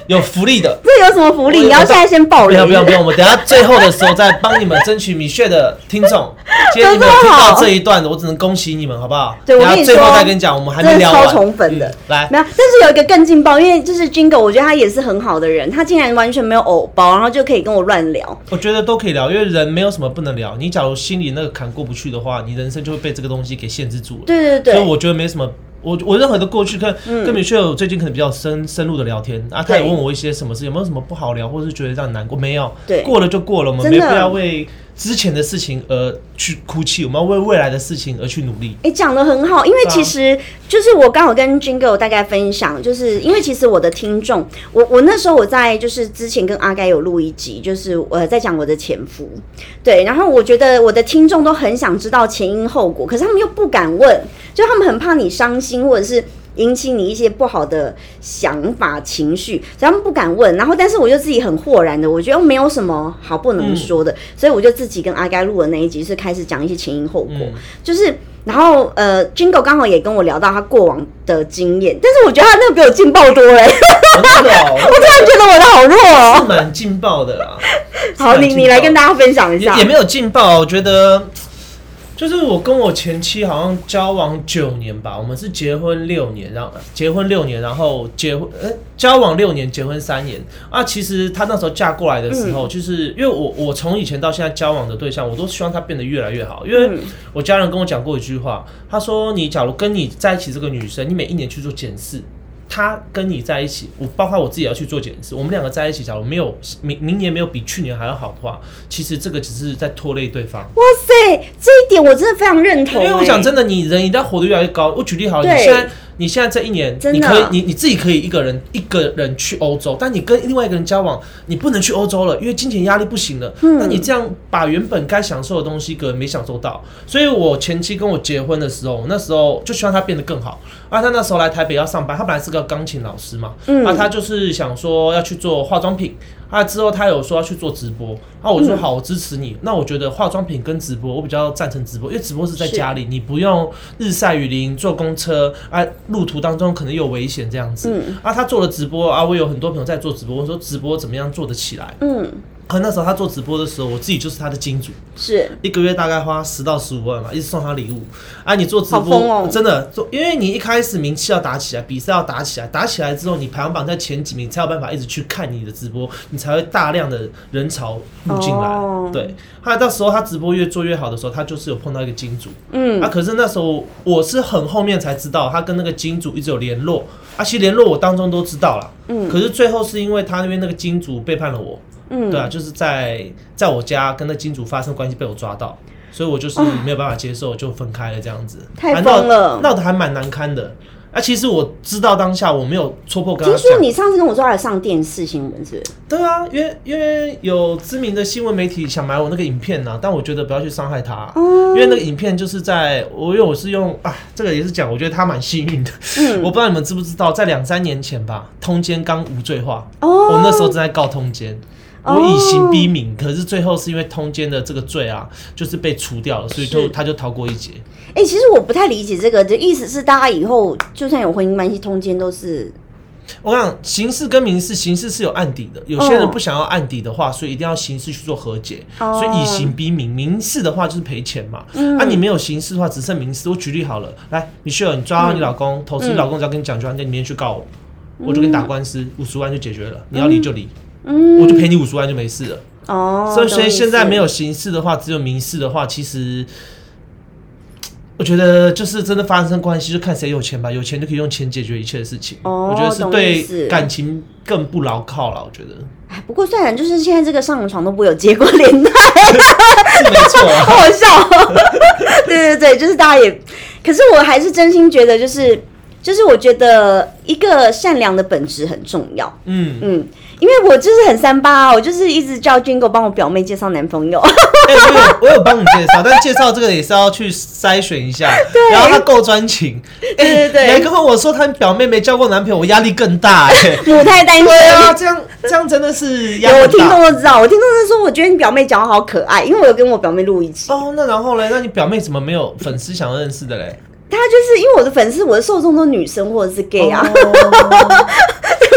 有福利的。这有什么福利？我你要现在先爆料？不要不要不要，我们等下最后的时候再帮你们争取米血的听众。今天你们听到这一段，我只能恭喜你们，好不好？对我跟你等一下最后再跟你讲，我们还没真的聊完。超宠粉的嗯来，没有，但是有一个更劲爆，因为就是 Jingle，我觉得他也是很好的人，他竟然完全没有偶包，然后就可以跟我乱聊。我觉得都可以聊，因为人没有什么不能聊。你假如心里那个坎过不去的话，你人生就会被这个东西给限制住了。对对对，所以我觉得没什么。我我任何的过去跟、跟米雪有最近可能比较深深入的聊天啊，他也问我一些什么事，有没有什么不好聊，或者是觉得让你难过？没有，对。过了就过了，我们没必要为之前的事情而去哭泣，我们要为未来的事情而去努力。哎，讲的很好，因为其实就是我刚好跟 Jingle 大概分享，就是因为其实我的听众，我我那时候我在就是之前跟阿该有录一集，就是我在讲我的前夫，对，然后我觉得我的听众都很想知道前因后果，可是他们又不敢问，就他们很怕你伤心或者是。引起你一些不好的想法、情绪，所以他们不敢问。然后，但是我就自己很豁然的，我觉得没有什么好不能说的，所以我就自己跟阿该录的那一集是开始讲一些前因后果。嗯，就是，然后呃，Jingle 刚好也跟我聊到他过往的经验，但是我觉得他那个比我劲爆多嘞，我真的哦，突然觉得我的好弱是哦。蛮劲爆的啦。好，你你来跟大家分享一下也也。没有劲爆，我觉得就是我跟我前妻好像交往九年吧，我们是结婚六年，然后结婚六年，然后结婚呃交往六年，结婚三年啊。其实她那时候嫁过来的时候，就是因为我我从以前到现在交往的对象，我都希望她变得越来越好，因为嗯我家人跟我讲过一句话，他说你假如跟你在一起这个女生，你每一年去做检视。她跟你在一起，我包括我自己要去做检视。我们两个在一起，假如没有明明年没有比去年还要好的话，其实这个只是在拖累对方。哇塞，这一点我真的非常认同、因为我哎讲真的，你人一旦活得越来越高，我举例好了，你现在你现在这一年，你可以你你自己可以一个人一个人去欧洲，但你跟另外一个人交往，你不能去欧洲了，因为金钱压力不行了。嗯那你这样把原本该享受的东西，可能没享受到。所以我前期跟我结婚的时候，那时候就希望他变得更好。啊，他那时候来台北要上班，他本来是个钢琴老师嘛，嗯啊，他就是想说要去做化妆品。啊，之后他有说要去做直播，啊，我说嗯好，我支持你。那我觉得化妆品跟直播，我比较赞成直播，因为直播是在家里，你不用日晒雨淋坐公车啊，路途当中可能有危险这样子。嗯啊，他做了直播啊，我有很多朋友在做直播，我说直播怎么样做得起来？嗯，啊，那时候他做直播的时候，我自己就是他的金主，是。一个月大概花十到十五万嘛，一直送他礼物。啊，你做直播、哦真的做，因为你一开始名气要打起来，比赛要打起来，打起来之后，你排行榜在前几名，才有办法一直去看你的直播，你才会大量的人潮入进来。哦。对，后来到时候他直播越做越好的时候，他就是有碰到一个金主。嗯。啊，可是那时候我是很后面才知道，他跟那个金主一直有联络，啊，其实联络我当中都知道了，嗯。可是最后是因为他那边那个金主背叛了我，嗯，对啊，就是在在我家跟那金主发生关系被我抓到，所以我就是没有办法接受，就分开了这样子，太疯了。闹得还蛮难堪的。啊，其实我知道当下我没有戳破跟他听说，你上次跟我说他有上电视新闻，是？对啊，因为因为有知名的新闻媒体想买我那个影片啊、但我觉得不要去伤害他、哦。因为那个影片就是在我因为我是用啊，这个也是讲，我觉得他蛮幸运的。嗯。我不知道你们知不知道，在两三年前吧，通奸刚无罪化，哦，我那时候正在告通奸。哦我以刑逼民，可是最后是因为通奸的这个罪啊，就是被除掉了，所以就他就逃过一劫。哎、其实我不太理解这个的意思是，大家以后就算有婚姻关系，通奸都是我想刑事跟民事，刑事是有案底的，有些人不想要案底的话，所以一定要刑事去做和解，哦。所以以刑逼民。民事的话就是赔钱嘛，嗯。啊，你没有刑事的话，只剩民事。我举例好了，来，米歇尔，你抓到你老公，投资你老公只要跟你讲句话，那你明天去告我，我就跟你打官司，五十万就解决了，你要离就离，嗯我就赔你五十万就没事了。哦，所以所以现在没有有刑事的话，只有民事的话，其实我觉得就是真的发生关系，就看谁有钱吧，有钱就可以用钱解决一切的事情。哦我觉得是对感情更不牢靠了。我觉得哎，不过虽然就是现在这个上床都不会有结果连带，是没错啊。好好笑哦。对对对，就是大家也，可是我还是真心觉得，就是就是我觉得一个善良的本质很重要。嗯，嗯，因为我就是很三八啊，我就是一直叫 Jingle 帮我表妹介绍男朋友。哎、我有我有帮你介绍，但介绍这个也是要去筛选一下，然后他够专情。哎、对对对你还跟我说他表妹没交过男朋友，我压力更大哎、母胎单身。对啊，这样这样真的是压有我听众都知道，我听众都说，我觉得你表妹讲话好可爱，因为我有跟我表妹录一集，哦。那然后嘞，那你表妹怎么没有粉丝想要认识的嘞？她就是因为我的粉丝，我的受众都是女生或者是 gay 啊，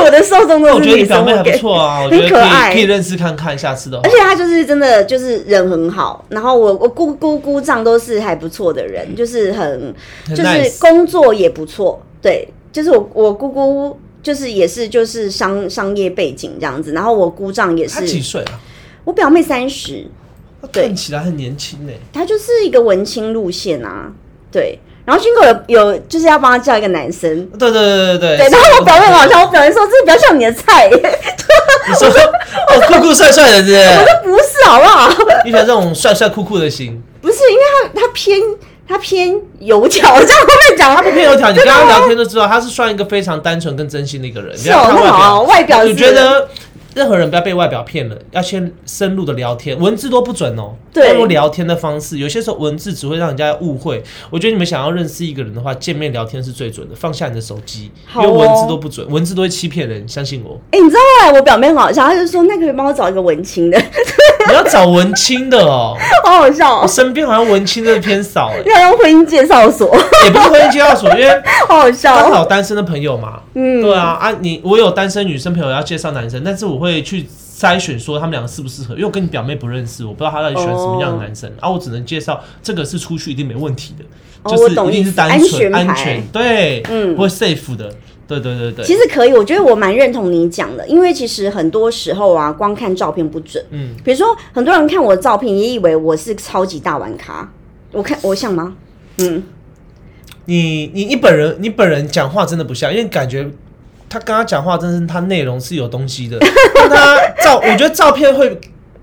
我的受众那我觉得你都是女生或表妹还不。错啊，我觉得可以很可以认识看看，下次的而。且她就是真的就是人很好，然后我我姑姑姑丈都是还不错的人，就是很很就是工作也不错，对，就是我我姑姑就是也是就是商商业背景这样子，然后我姑丈也他几是，岁啊？我表妹三十，对看起来很年轻呢。她就是一个文青路线啊，对。然后军狗有有就是要帮他叫一个男生，对对对对对对。然后我表妹很好像，我表妹说这比较像你的菜耶，你说 哦，酷酷帅帅的，是我说？不是好不好？你喜欢这种帅帅酷酷的型？不是，因为他他偏他偏油条，这样会不会讲她他不偏油条，你跟他聊天就知道，他是算一个非常单纯跟真心的一个人。是哦你不要看那好外表是我觉得任何人不要被外表骗了，要先深入的聊天，文字都不准哦。对要用聊天的方式，有些时候文字只会让人家误会。我觉得你们想要认识一个人的话，见面聊天是最准的。放下你的手机，哦因为文字都不准，文字都会欺骗人，相信我。哎、你知道后来我表妹很好笑，她就说那可以帮我找一个文青的，你要找文青的哦，好好笑、我哦，身边好像文青真的偏少哎，要用婚姻介绍所，也不是婚姻介绍所，因为 好好笑刚哦。好单身的朋友嘛，嗯。对啊啊，你我有单身女生朋友要介绍男生，但是我会去筛选说他们两个适不适合，因为我跟你表妹不认识，我不知道她到底喜欢什么样的男生、啊，我只能介绍这个是出去一定没问题的，哦就是一定是单纯安全，对，嗯。不会 safe 的，对对对对，其实可以，我觉得我蛮认同你讲的，因为其实很多时候啊，光看照片不准。嗯，比如说，很多人看我的照片，也以为我是超级大玩咖。我看我像吗？嗯，你你你本人你本人讲话真的不像，因为感觉。他跟他讲话，真的是他内容是有东西的。但他照，我觉得照片会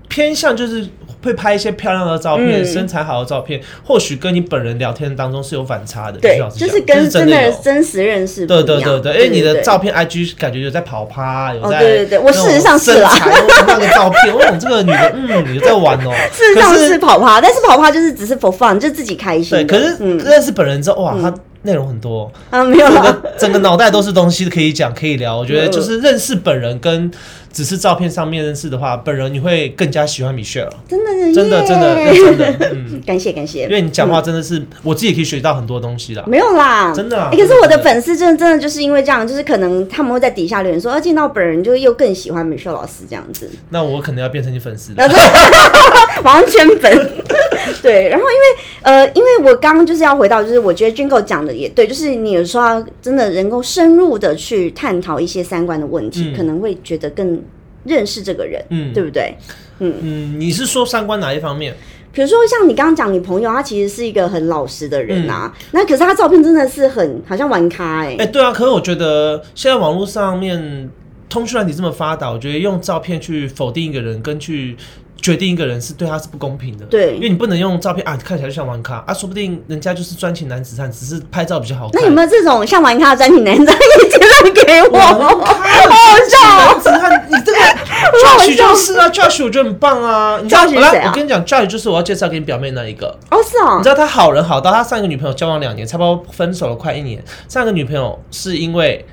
偏向就是会拍一些漂亮的照片、嗯身材好的照片，或许跟你本人聊天当中是有反差的。对就是跟这真的真实认识不对一样。对对对，因为你的照片 IG 感觉有在跑趴，有哦在对对对我事实上是啦身材那个照片，我想这个女的，嗯，有在玩哦。事实上是跑趴，但是跑趴就是只是 for fun，就自己开心对，可是嗯认识本人之后，哇，他内容很多。啊没有整啦，个整个脑袋都是东西可以讲可以聊，我觉得嗯就是认识本人跟只是照片上面认识的话，本人你会更加喜欢 Michelle，真的真的真的真的，嗯，感谢感谢因。为你讲话真的是我自己也可以学到很多东西啦。没有啦，真的啊欸可是我的粉丝真的真的就是因为这样，就是可能他们会在底下留言说，啊，见到本人就又更喜欢 Michelle 老师这样子，那我可能要变成你粉丝了然。后马上圈粉。对，然后因为呃，因为我刚刚就是要回到，就是我觉得 Jingle 讲的也对，就是你有时候要真的能够深入的去探讨一些三观的问题，嗯可能会觉得更认识这个人，嗯对不对？嗯嗯，你是说三观哪一方面？比如说像你刚刚讲，你朋友他其实是一个很老实的人啊，嗯那可是他照片真的是很好像玩咖哎、哎、对啊，可是我觉得现在网络上面通讯软体这么发达，我觉得用照片去否定一个人，跟去决定一个人是对他是不公平的。对因为你不能用照片啊，看起来就像玩咖啊，说不定人家就是专情男子汉，只是拍照比较好看。那有没有这种像玩咖的专情男子汉也介绍给我？好好笑哦！男子汉，你这个 Josh 就是啊，Josh 我觉得很棒啊。你知道，Josh 是来谁啊我跟你讲，Josh 就是我要介绍给你表妹那一个。哦，是哦你知，道他好人好到他上一个女朋友交往两年，差不多分手了快一年。上一个女朋友是因为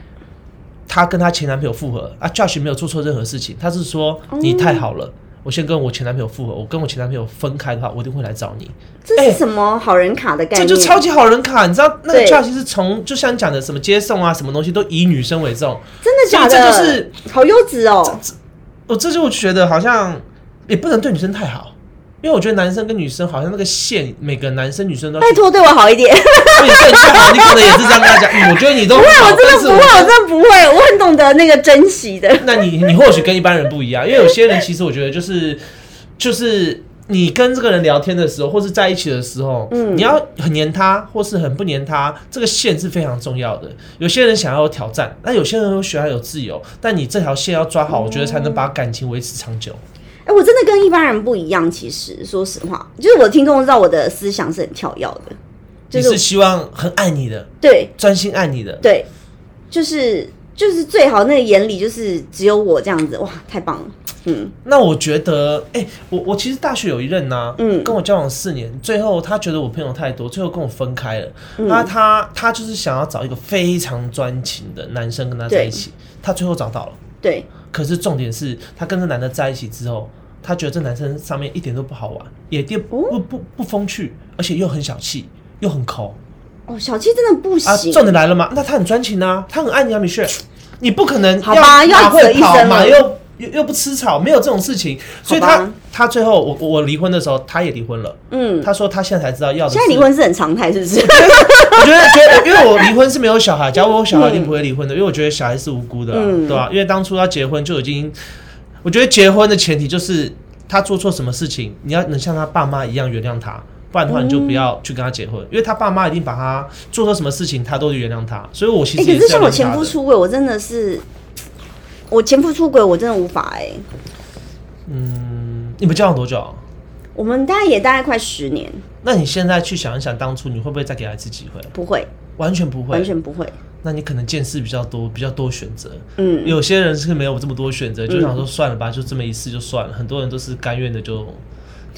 他跟他前男朋友复合啊，Josh 没有做错任何事情，他是说你太好了。我先跟我前男朋友复合，我跟我前男朋友分开的话，我一定会来找你。这是什么好人卡的概这念？就超级好人卡，你知道那个对 Josh 是从就像你讲的什么接送啊，什么东西都以女生为重。真的假的？所以这就是好优质哦。我这就觉得好像也不能对女生太好，因为我觉得男生跟女生好像那个线，每个男生女生都拜托对我好一点，对你对你好，你可能也是这样跟他讲。嗯，我觉得你都不会，我真的不会，我真的不会，我很懂得那个珍惜的。那你你或许跟一般人不一样，因为有些人其实我觉得就是就是你跟这个人聊天的时候，或是在一起的时候，嗯你要很黏他，或是很不黏他，这个线是非常重要的。有些人想要有挑战，那有些人又喜欢有自由，但你这条线要抓好，我觉得才能把感情维持长久。哎、我真的跟一般人不一样。其实说实话，就是我的听众知道我的思想是很跳跃的，就是你是希望很爱你的，对专心爱你的，对，就是就是最好那个眼里就是只有我这样子，哇，太棒了。嗯那我觉得，哎、我我其实大学有一任呐、嗯跟我交往四年，最后他觉得我朋友太多，最后跟我分开了。嗯那他他就是想要找一个非常专情的男生跟他在一起，他最后找到了。对，可是重点是他跟这男的在一起之后，他觉得这男生上面一点都不好玩，也不不不不风趣，而且又很小气，又很抠哦，小气真的不啊！行。重点来了嘛，那他很专情啊，他很爱你啊，米雪，你不可能好吧要跑，马又又又不吃草，没有这种事情。所以他他最后我我离婚的时候，他也离婚了。嗯，他说他现在才知道要。现在离婚是很常态，是不是？我觉得觉得，因为我离婚是没有小孩，假如我有小孩，一定不会离婚的，因为我觉得小孩是无辜的、啊，嗯对吧、因为当初要结婚就已经，我觉得结婚的前提就是他做错什么事情，你要能像他爸妈一样原谅他，不然的话你就不要去跟他结婚，因为他爸妈一定把他做错什么事情，他都原谅他，所以我其哎、实也可是像我前夫出轨，我真的是，我前夫出轨，我真的无法哎、嗯，你们交往多久啊？我们大概也大概快十年，那你现在去想一想，当初你会不会再给他一次机会？不会，完全不会，完全不会。那你可能见识比较多，比较多选择。嗯，有些人是没有这么多选择，就想说算了吧，就这么一次就算了。很多人都是甘愿的就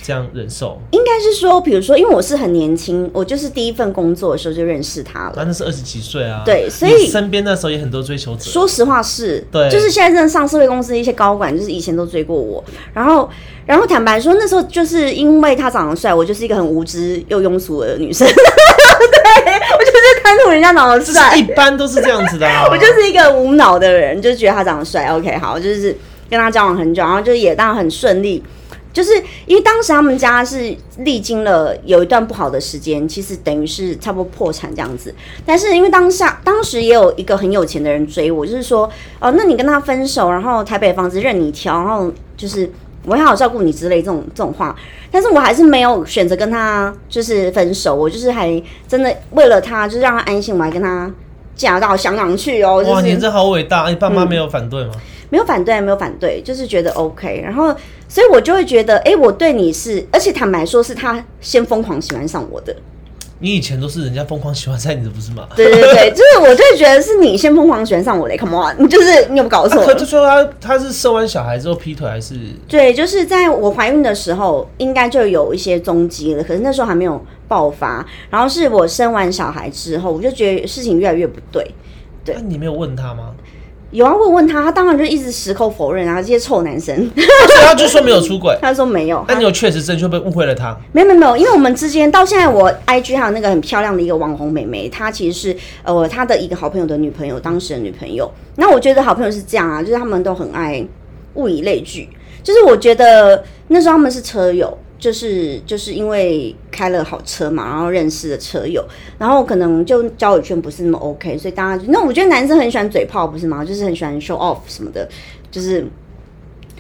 这样忍受。应该是说，比如说，因为我是很年轻，我就是第一份工作的时候就认识他了。那那是二十几岁啊，对所以身边那时候也很多追求者。说实话是，对就是现在真的上社会公司的一些高管，就是以前都追过我，然后，然后坦白说，那时候就是因为他长得帅，我就是一个很无知又庸俗的女生，对我就是贪图人家长得这帅一，般都是这样子的啊。我就是一个无脑的人，就觉得他长得帅，OK，好，就是跟他交往很久，然后就也当然很顺利。就是因为当时他们家是历经了有一段不好的时间，其实等于是差不多破产这样子。但是因为当下当时也有一个很有钱的人追我，就是说，哦，那你跟他分手，然后台北房子任你挑，然后就是我会好好照顾你之类这种这种话。但是我还是没有选择跟他就是分手，我就是还真的为了他，就是让他安心，我还跟他嫁到香港去哦。就哇，你这好伟大！你爸妈没有反对吗？没有反对，没有反对，就是觉得 OK。然后，所以我就会觉得，哎、我对你是，而且坦白说，是他先疯狂喜欢上我的。你以前都是人家疯狂喜欢上你的，不是吗？对对对，就是我就会觉得是你先疯狂喜欢上我的，Come on，你 就是你有没有搞错啊、？可就说他他是生完小孩之后劈腿，还是对，就是在我怀孕的时候，应该就有一些踪迹了，可是那时候还没有爆发。然后是我生完小孩之后，我就觉得事情越来越不对。对那你没有问他吗？有啊，问问他，他当然就一直矢口否认啊，这些臭男生。所以他就说没有出轨。他说没有，那你有确实证据会不会误会了他？没有没有没有，因为我们之间到现在，我 IG 还有那个很漂亮的一个网红美眉，她其实是呃她的一个好朋友的女朋友，当时的女朋友。那我觉得好朋友是这样啊，就是他们都很爱物以类聚，就是我觉得那时候他们是车友。就是就是因为开了好车嘛，然后认识的车友，然后可能就交友圈不是那么 OK，所以大家就那我觉得男生很喜欢嘴炮，不是吗？就是很喜欢 show off 什么的，就是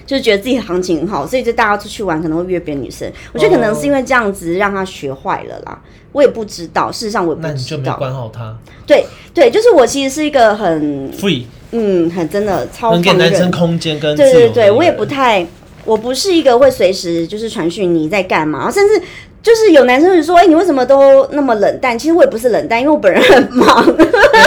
就是觉得自己行情很好，所以就大家出去玩可能会约别的女生。我觉得可能是因为这样子让他学坏了啦，我也不知道，事实上我也那你就没。管好他对对，就是我其实是一个很，free，嗯很真的超能给男生空间跟对。对对，我也不太，我不是一个会随时就是传讯你在干嘛，甚至就是有男生会说，哎、你为什么都那么冷淡？其实我也不是冷淡，因为我本人很忙。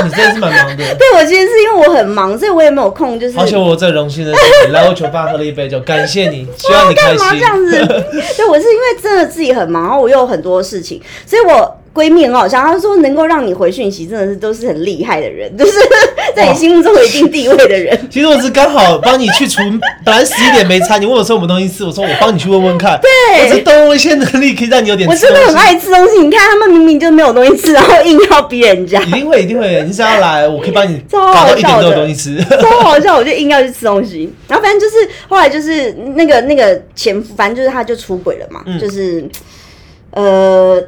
你真的是蛮忙的。对我其实是因为我很忙，所以我也没有空，就是而且我最荣幸的是，你来我酒吧喝了一杯酒，感谢你，希望你开心干嘛这。样子？对，我是因为真的自己很忙，然后我又有很多事情，所以我闺蜜很好笑，她说能够让你回讯息，真的是都是很厉害的人，就是在你心目中有一定地位的人。其实我是刚好帮你去除，本来十一点没餐，你问我说有没有东西吃，我说我帮你去问问看。对我是动用一些能力可以让你有点我。真的很爱吃东西，你看他们明明就没有东西吃，然后硬要逼人家，一定会，一定会，你只要来，我可以帮你超搞好到一点都有东西吃。超好笑，我就硬要去吃东西。然后反正就是后来就是那个那个前夫，反正就是他就出轨了嘛，嗯就是呃。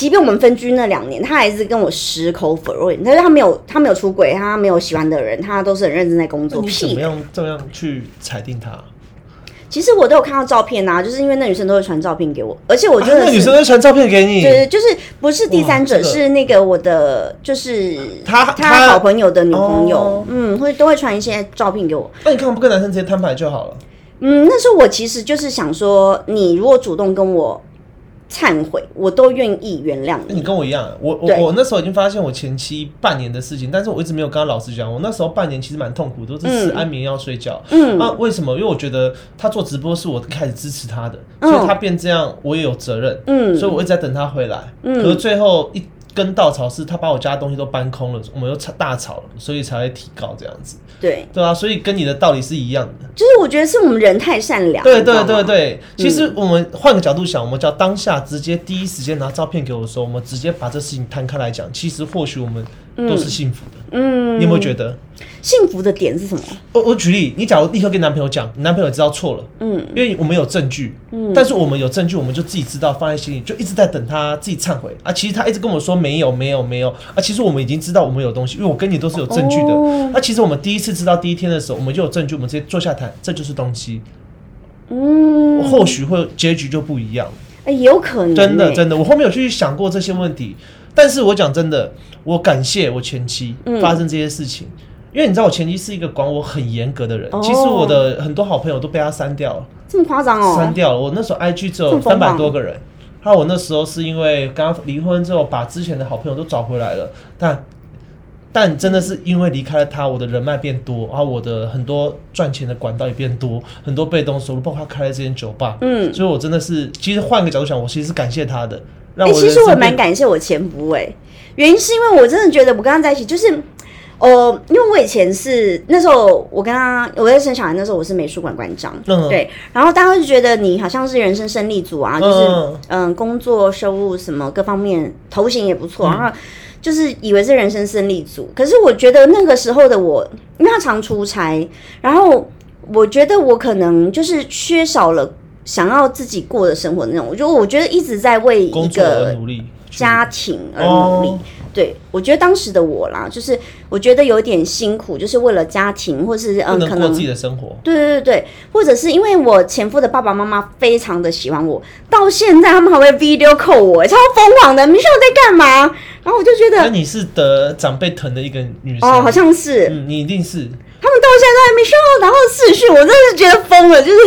即便我们分居那两年，他还是跟我矢口否认。但是他没有，他没有出轨，他没有喜欢的人，他都是很认真在工作。你怎屁么样这样去裁定他？其实我都有看到照片啊，就是因为那女生都会传照片给我，而且我觉得、啊那女生会传照片给你，对，就是不是第三者，是那个我的，就是他他他好朋友的女朋友，哦嗯，会都会传一些照片给我。那你干嘛不跟男生直接摊牌就好了？嗯，那时候我其实就是想说，你如果主动跟我忏悔，我都愿意原谅你你。跟我一样，我我我那时候已经发现我前妻半年的事情，但是我一直没有跟他老实讲。我那时候半年其实蛮痛苦，都是吃嗯安眠药睡觉。嗯啊，为什么？因为我觉得他做直播是我开始支持他的，嗯所以他变这样，我也有责任。嗯所以我一直在等他回来。嗯可是最后一根稻草是他把我家的东西都搬空了，我们又吵大吵了，所以才会提高这样子。对，对啊，所以跟你的道理是一样的。就是我觉得是我们人太善良。对对对对，其实我们换个角度想，我们叫当下直接第一时间拿照片给我的时候，我们直接把这事情摊开来讲，其实或许我们都是幸福的。嗯，你有没有觉得？幸福的点是什么？我我举例，你假如立刻跟男朋友讲，你男朋友知道错了，嗯因为我们有证据，嗯但是我们有证据，我们就自己知道放在心里，就一直在等他自己忏悔啊。其实他一直跟我说没有没有没有啊，其实我们已经知道我们有东西，因为我跟你都是有证据的。哦那、其实我们第一次知道第一天的时候，我们就有证据，我们直接坐下谈，这就是东西，嗯，或许会结局就不一样。哎有可能、欸真的真的，我后面有去想过这些问题，但是我讲真的，我感谢我前妻嗯。发生这些事情，因为你知道我前妻是一个管我很严格的人，哦。其实我的很多好朋友都被他删掉了，这么夸张哦？删掉了。我那时候 IG 只有三百多个人，还有我那时候是因为跟他离婚之后，把之前的好朋友都找回来了，但。但真的是因为离开了他，我的人脉变多，然后我的很多赚钱的管道也变多，很多被动收入，包括他开了这间酒吧，嗯，所以我真的是，其实换个角度想，我其实是感谢他的，让哎、我、其实我也蛮感谢我前夫哎、原因是因为我真的觉得我跟他在一起就是。哦，因为我以前是那时候我跟他我在生小孩那时候我是美术馆馆长，嗯。对，然后大家就觉得你好像是人生胜利组啊，就是嗯。嗯工作收入什么各方面头型也不错，嗯。然后就是以为是人生胜利组，可是我觉得那个时候的我，因为他常出差，然后我觉得我可能就是缺少了想要自己过的生活那种，我就我觉得一直在为一工作而个努力，家庭而努力。哦对，我觉得当时的我啦，就是我觉得有点辛苦，就是为了家庭，或是嗯，可能自己的生活。对对对对，或者是因为我前夫的爸爸妈妈非常的喜欢我，到现在他们还会 video call 我，超疯狂的。Michelle 在干嘛？然后我就觉得，那你是得长辈疼的一个女生哦，好像是、嗯，你一定是他们到现在都还 Michelle，然后视讯，我真的是觉得疯了，就是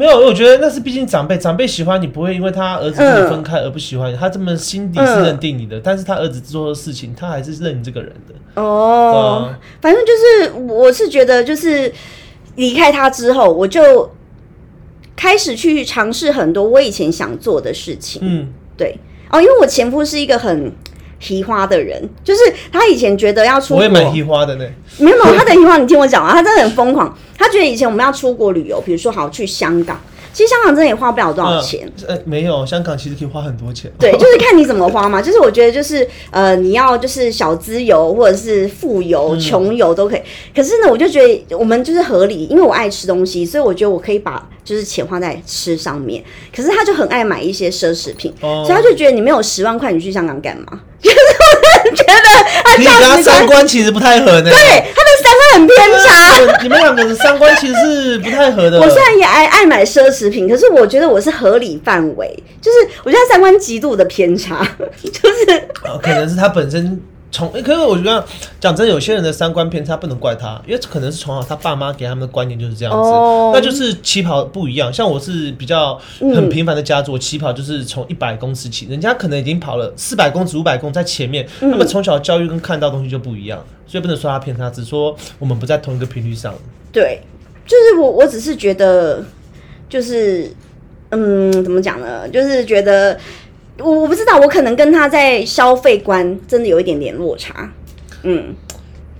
没有。我觉得那是毕竟长辈，长辈喜欢你不会因为他儿子跟你分开而不喜欢你，他这么心底是嗯认定你的，但是他儿子做的事情，他还是认你这个人的。哦，啊反正就是我是觉得就是离开他之后，我就开始去尝试很多我以前想做的事情。嗯，对哦，因为我前夫是一个很提花的人，就是他以前觉得要出国，我也蛮提花的呢。没有他的奇花，你听我讲啊，他真的很疯狂。他觉得以前我们要出国旅游，比如说好去香港，其实香港真的也花不了多少钱。呃，没有，香港其实可以花很多钱。对，就是看你怎么花嘛。就是我觉得，就是呃，你要就是小资游或者是富游、嗯穷游都可以。可是呢，我就觉得我们就是合理，因为我爱吃东西，所以我觉得我可以把就是钱花在吃上面。可是他就很爱买一些奢侈品，哦所以他就觉得你没有十万块，你去香港干嘛？就是我觉得他你跟他价值观，三观其实不太合呢。对他的很偏差。你们两个人三观其实是不太合的。我虽然也爱爱买奢侈品，可是我觉得我是合理范围，就是我觉得三观极度的偏差，就是呃可能是他本身从，欸可是我觉得讲真，有些人的三观偏差不能怪他，因为可能是从小他爸妈给他们的观念就是这样子，哦那就是起跑不一样。像我是比较很平凡的家族，我起跑就是从一百公尺起，人家可能已经跑了四百公尺、五百公尺在前面，嗯他们从小教育跟看到的东西就不一样，所以不能说他偏差，只说我们不在同一个频率上。对，就是我，我只是觉得，就是，嗯，怎么讲呢？就是觉得，我我不知道，我可能跟他在消费观真的有一点点落差。嗯，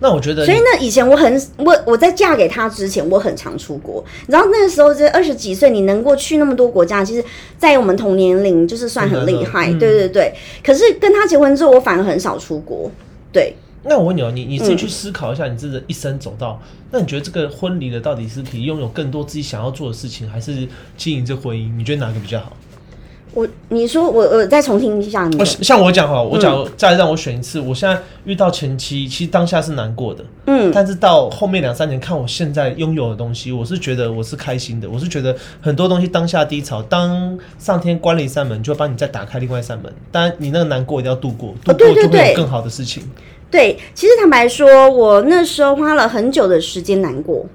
那我觉得，所以呢，以前我很我我在嫁给他之前，我很常出国。你知道那个时候这二十几岁，你能够去那么多国家，其实，在我们同年龄就是算很厉害。嗯对对对。可是跟他结婚之后，我反而很少出国。对，那我问你哦，你你自己嗯去思考一下，你自己的一生走到，那你觉得这个婚礼的到底是可以拥有更多自己想要做的事情，还是经营这婚姻？你觉得哪个比较好？我你说我我再重听一下你像我讲哈，我嗯讲再让我选一次，我现在遇到前妻，其实当下是难过的，嗯，但是到后面两三年看我现在拥有的东西，我是觉得我是开心的，我是觉得很多东西当下低潮，当上天关了一扇门，就会帮你再打开另外一扇门。当然，你那个难过一定要度过，度过就会对有更好的事情。对，其实坦白说，我那时候花了很久的时间难过，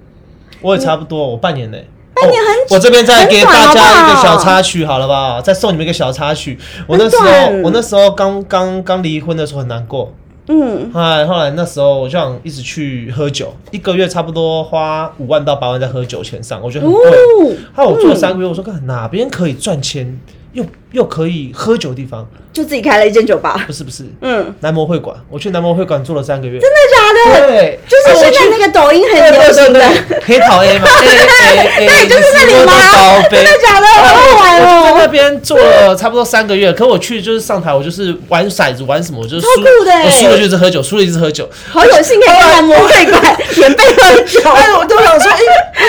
我也差不多，我半年内。半年很我这边再给大家一个小插曲，好了吧？再送你们一个小插曲。我那时候我那时候刚刚刚离婚的时候很难过，嗯，哎，后来那时候我就想一直去喝酒，一个月差不多花五万到八万在喝酒钱上，我觉得很贵。哦，后来我做了三个月，我说看哪边可以赚钱，又又可以喝酒的地方，就自己开了一间酒吧，不是不是，嗯，男模会馆，我去男模会馆做了三个月，真的假的？对，就是现在那个抖音很流行的，对黑桃 A 嘛 对，就是那里吗？真的。假的？好好玩我在那哦！边做了差不多三个月，可我去就是上台，我就是玩骰子，玩什么，我就是输，的欸我输了就是喝酒，输了就是喝酒。好有幸可以在男模会馆免费喝酒。哎，我都想说，哎、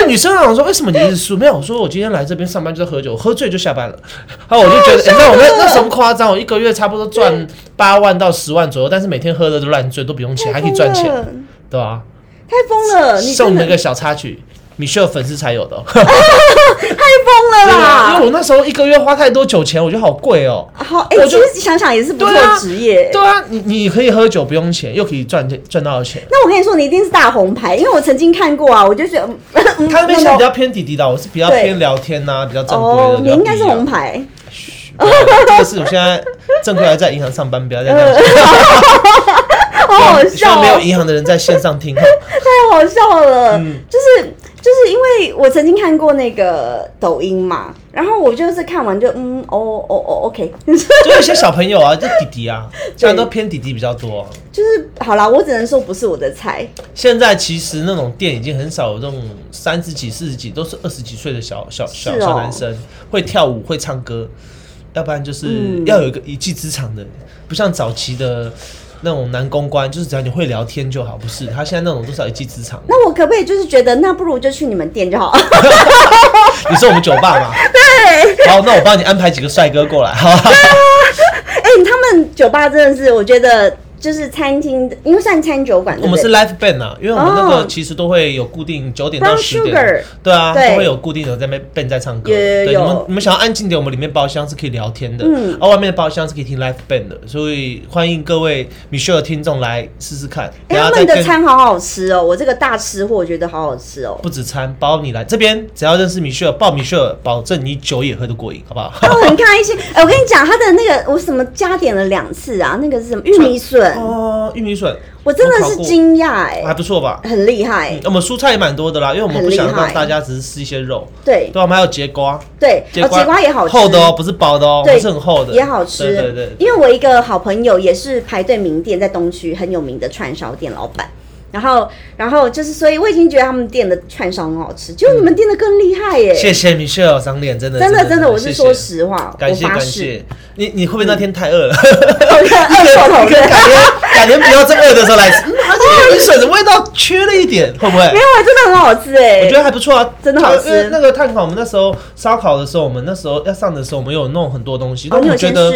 那女生想说，为什么你一直输？没有，我说我今天来这边上班就是喝酒，喝醉就下班了。然后我就觉得，哎、那我那那时候不夸张，我一个月差不多赚八万到十万左右，但是每天喝的都烂醉，都不用钱，还可以赚钱，对吧、太疯了！你送你们一个小插曲。米秀粉丝才有的、哦，太疯了啦因为！我那时候一个月花太多酒钱，我觉得好贵哦。好，哎、我就其实想想也是不错职业。对啊，你你可以喝酒不用钱，又可以赚赚到钱。那我跟你说，你一定是大红牌，因为我曾经看过啊，我就觉得，嗯他那边比较偏弟弟的，我是比较偏聊天呐、比较正规的。哦，你应该是红牌，这个是我现在正规还在银行上班，不要再这样讲。好好希望没有银行的人在线上听。太好笑了。嗯就是就是因为我曾经看过那个抖音嘛，然后我就是看完就嗯哦哦哦 OK，就有些小朋友啊，就弟弟啊，现在都偏弟弟比较多、啊。就是好啦，我只能说不是我的菜。现在其实那种店已经很少有这种三十几、四十几，都是二十几岁的小小小男生，会跳舞、会唱歌，要不然就是嗯要有一个一技之长的，不像早期的那种男公关，就是只要你会聊天就好，不是？他现在那种都是要一技之长。那我可不可以就是觉得，那不如就去你们店就好？你是我们酒吧吗？对，好，那我帮你安排几个帅哥过来，好吧？哎、他们酒吧真的是，我觉得就是餐厅，因为算餐酒馆，我们是对不对 live band 啊，因为我们那哦。个其实都会有固定九点到十 Sugar 点，对啊，对。都会有固定的在那边 band 在唱歌。对，你们你们想要安静点，我们里面包厢是可以聊天的，嗯。而外面的包厢是可以听 live band 的，所以欢迎各位 Michelle 的听众来试试看。哎、他们的餐好好吃哦，我这个大吃货我觉得好好吃哦。不止餐，包你来这边，只要认识 Michelle，报 Michelle，保证你酒也喝得过瘾，好不好？我很开心，哎、我跟你讲，他的那个我什么加点了两次啊，那个是什么玉米笋，哦，玉米笋。我真的是惊讶哎，还不错吧？很厉害，嗯我们蔬菜也蛮多的啦，因为我们不想让大家只是吃一些肉，对。对？我们还有节瓜，对，哦，节瓜也好吃，厚的哦，不是薄的哦，对是很厚的，也好吃，对对对，因为我一个好朋友也是排队名店，在东区很有名的串烧店老板。然后，然后就是，所以我已经觉得他们店的串烧很好吃，结果你们店的更厉害耶！谢谢 Michelle 长脸，真的真的真的，我是说实话，感谢感谢你，你会不会那天太饿了？我看二手头你可以的，改天改天不要这么饿的时候来米水的味道缺了一点，会不会没？有，啊真的很好吃哎！我觉得还不错啊，真的好吃因为那个碳烤，我们那时候烧烤的时候，我们那时候要上的时候，我们有弄很多东西，我们觉得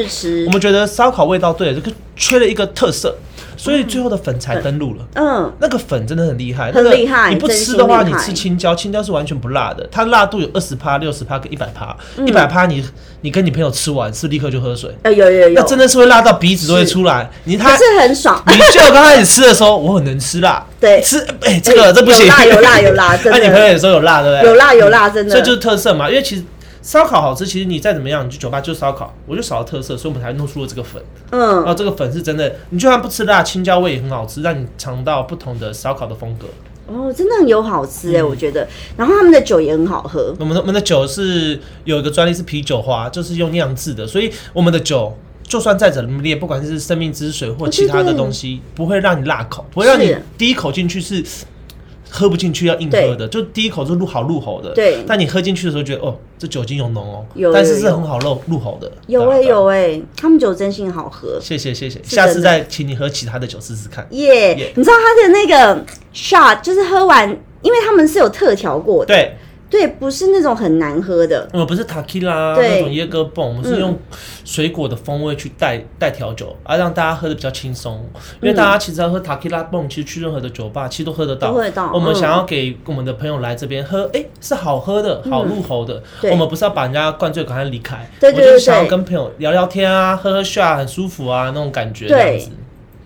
我，们觉得烧烤味道对了，这个缺了一个特色，所以最后的粉才登陆了。嗯，那个粉真的很厉害，很那个厉害你不吃的话，你吃青椒，青椒是完全不辣的，它辣度有二十趴、六十趴跟一百趴，嗯。一百趴你你跟你朋友吃完是立刻就喝水，呃，有有有，那真的是会辣到鼻子都会出来。你他是很爽，你就刚开始吃的时候，我很能吃辣，对。吃哎这个这不行，有辣有辣有辣 那你朋友也说有辣对不对？有辣有辣，真的，这就是特色嘛，因为其实。烧烤好吃，其实你再怎么样，你去酒吧就是烧烤，我就少了特色，所以我们才弄出了这个粉。然嗯，后这个粉是真的，你就算不吃辣，青椒味也很好吃，让你尝到不同的烧烤的风格。哦，真的很有好吃哎，嗯我觉得。然后他们的酒也很好喝，我们的我们的酒是有一个专利是啤酒花，就是用酿制的，所以我们的酒就算再怎么烈，不管是生命之水或其他的东西，不会让你辣口，不会让你第一口进去是喝不进去要硬喝的，就第一口是入好入喉的。对。但你喝进去的时候觉得哦，这酒精有浓哦，有但是是很好入入喉的。有哎、对啊对啊有哎、他们酒真心好喝。谢谢谢谢，下次再请你喝其他的酒试试看。耶、你知道他的那个 shot 就是喝完，因为他们是有特调过的，对，对，不是那种很难喝的。我们不是 tequila 那种椰哥泵，我们是用水果的风味去带带调酒，啊，让大家喝的比较轻松。因为大家其实要喝 tequila 泵，其实去任何的酒吧其实都喝得到。我们想要给我们的朋友来这边喝，哎、是好喝的，好入喉的。嗯我们不是要把人家灌醉赶快离开，对对对我就是想要跟朋友聊聊天啊，喝喝 shot 很舒服啊那种感觉。对这样子。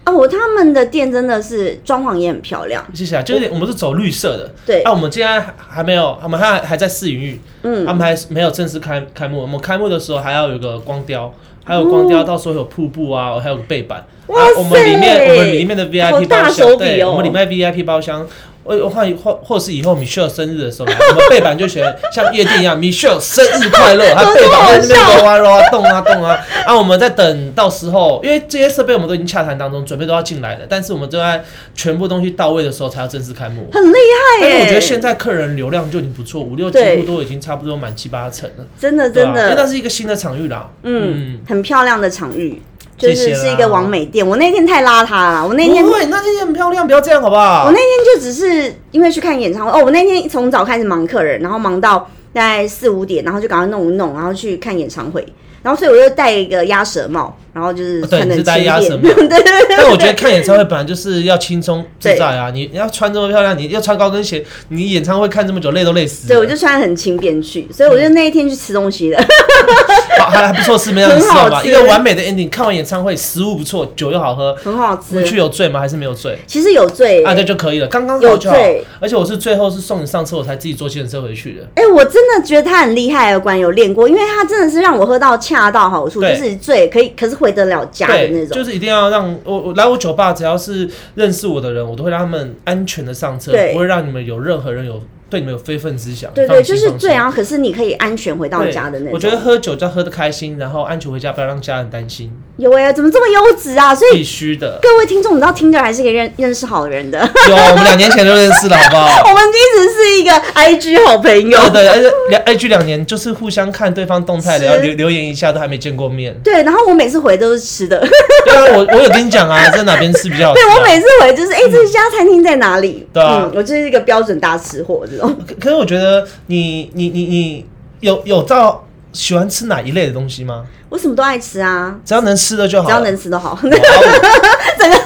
哦，我他们的店真的是装潢也很漂亮。谢谢啊，就是我们是走绿色的。对啊，我们今天还没有，我们还还在试营运，嗯他们还没有正式开开幕。我们开幕的时候还要有个光雕，还有光雕，到时候有瀑布啊，还有个背板。我们里面塞我们里面的 VIP 包厢，哦对，我们里面 VIP 包厢。我或或或是以后 Michelle 生日的时候，我们背板就写像夜店一样，Michelle 生日快乐，他 背板在那边揉啊揉啊动啊动啊。啊，我们在等到时候，因为这些设备我们都已经洽谈当中，准备都要进来了，但是我们正在全部东西到位的时候才要正式开幕。很厉害耶！但是我觉得现在客人流量就已经不错，五六几乎都已经差不多满七八成了，真的真的，因为那是一个新的场域啦。嗯，很漂亮的场域，就是是一个完美店。我那天太邋遢了，我那天不会，那天很漂亮，不要这样好不好？我那天就只是因为去看演唱会哦，我那天从早开始忙客人，然后忙到大概四五点，然后就赶快弄一弄，然后去看演唱会。然后所以我就戴一个鸭舌帽，然后就是穿的你是戴鸭舌帽 对对对对但我觉得看演唱会本来就是要轻松自在啊！你你要穿这么漂亮，你要穿高跟鞋，你演唱会看这么久，累都累死了。对，我就穿得很轻便去，所以我就那一天去吃东西的。好还还不错，是没有很吃好吧？很好吃一个完美的 ending。看完演唱会，食物不错，酒又好喝，很好吃回去。有醉吗？还是没有醉？其实有醉、啊，欸，这就可以了，刚刚好有就好醉。而且我是最后是送你上车，我才自己坐计程车回去的。哎、我真的觉得他很厉害，有关有练过，因为他真的是让我喝到恰到好处，就对是醉可以，可是回得了家的，那种。就是一定要让我我来我酒吧，只要是认识我的人，我都会让他们安全的上车，不会让你们有任何人有对你们有非分之想。对对，就是对，然后可是你可以安全回到家的那种。我觉得喝酒就要喝的开心，然后安全回家，不要让家人担心，有哎、怎么这么优质啊？所以必须的。各位听众，你知道听着还是可以认认识好人的。有，我们两年前就认识了，好不好？我们一直是一个 IG 好朋友。对对，而且两 IG 两年就是互相看对方动态，是然后留留言一下，都还没见过面。对，然后我每次回都是吃的。对啊，我我有跟你讲啊，在哪边吃比较好吃、啊。对我每次回就是，哎、这家餐厅在哪里？对啊嗯，我就是一个标准大吃货这种。可可是我觉得你你你你有有到喜欢吃哪一类的东西吗？我什么都爱吃啊，只要能吃的就好。只要能吃都好，整个真的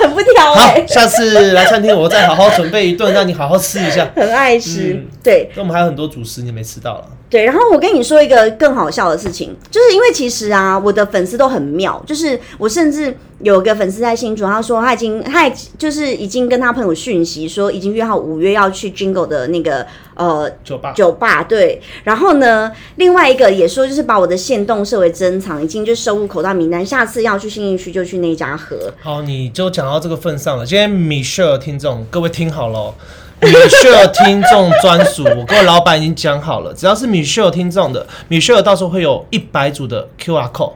很不挑哎、好，下次来餐厅我再好好准备一顿，让你好好吃一下。很爱吃。嗯对那我们还有很多主食你没吃到了，对，然后我跟你说一个更好笑的事情，就是因为其实啊，我的粉丝都很妙，就是我甚至有个粉丝在新竹，他说他已经他已就是已经跟他朋友讯息说，已经约好五月要去 Jingle 的那个呃酒吧。酒吧，对。然后呢，另外一个也说，就是把我的线动设为珍藏，已经就收入口袋名单，下次要去新义区就去那家喝。好，你就讲到这个份上了。今天米歇尔听众，各位听好了哦。米歇尔听众专属，我跟我老板已经讲好了，只要是米歇尔听众的，米歇尔到时候会有一百组的 QR code，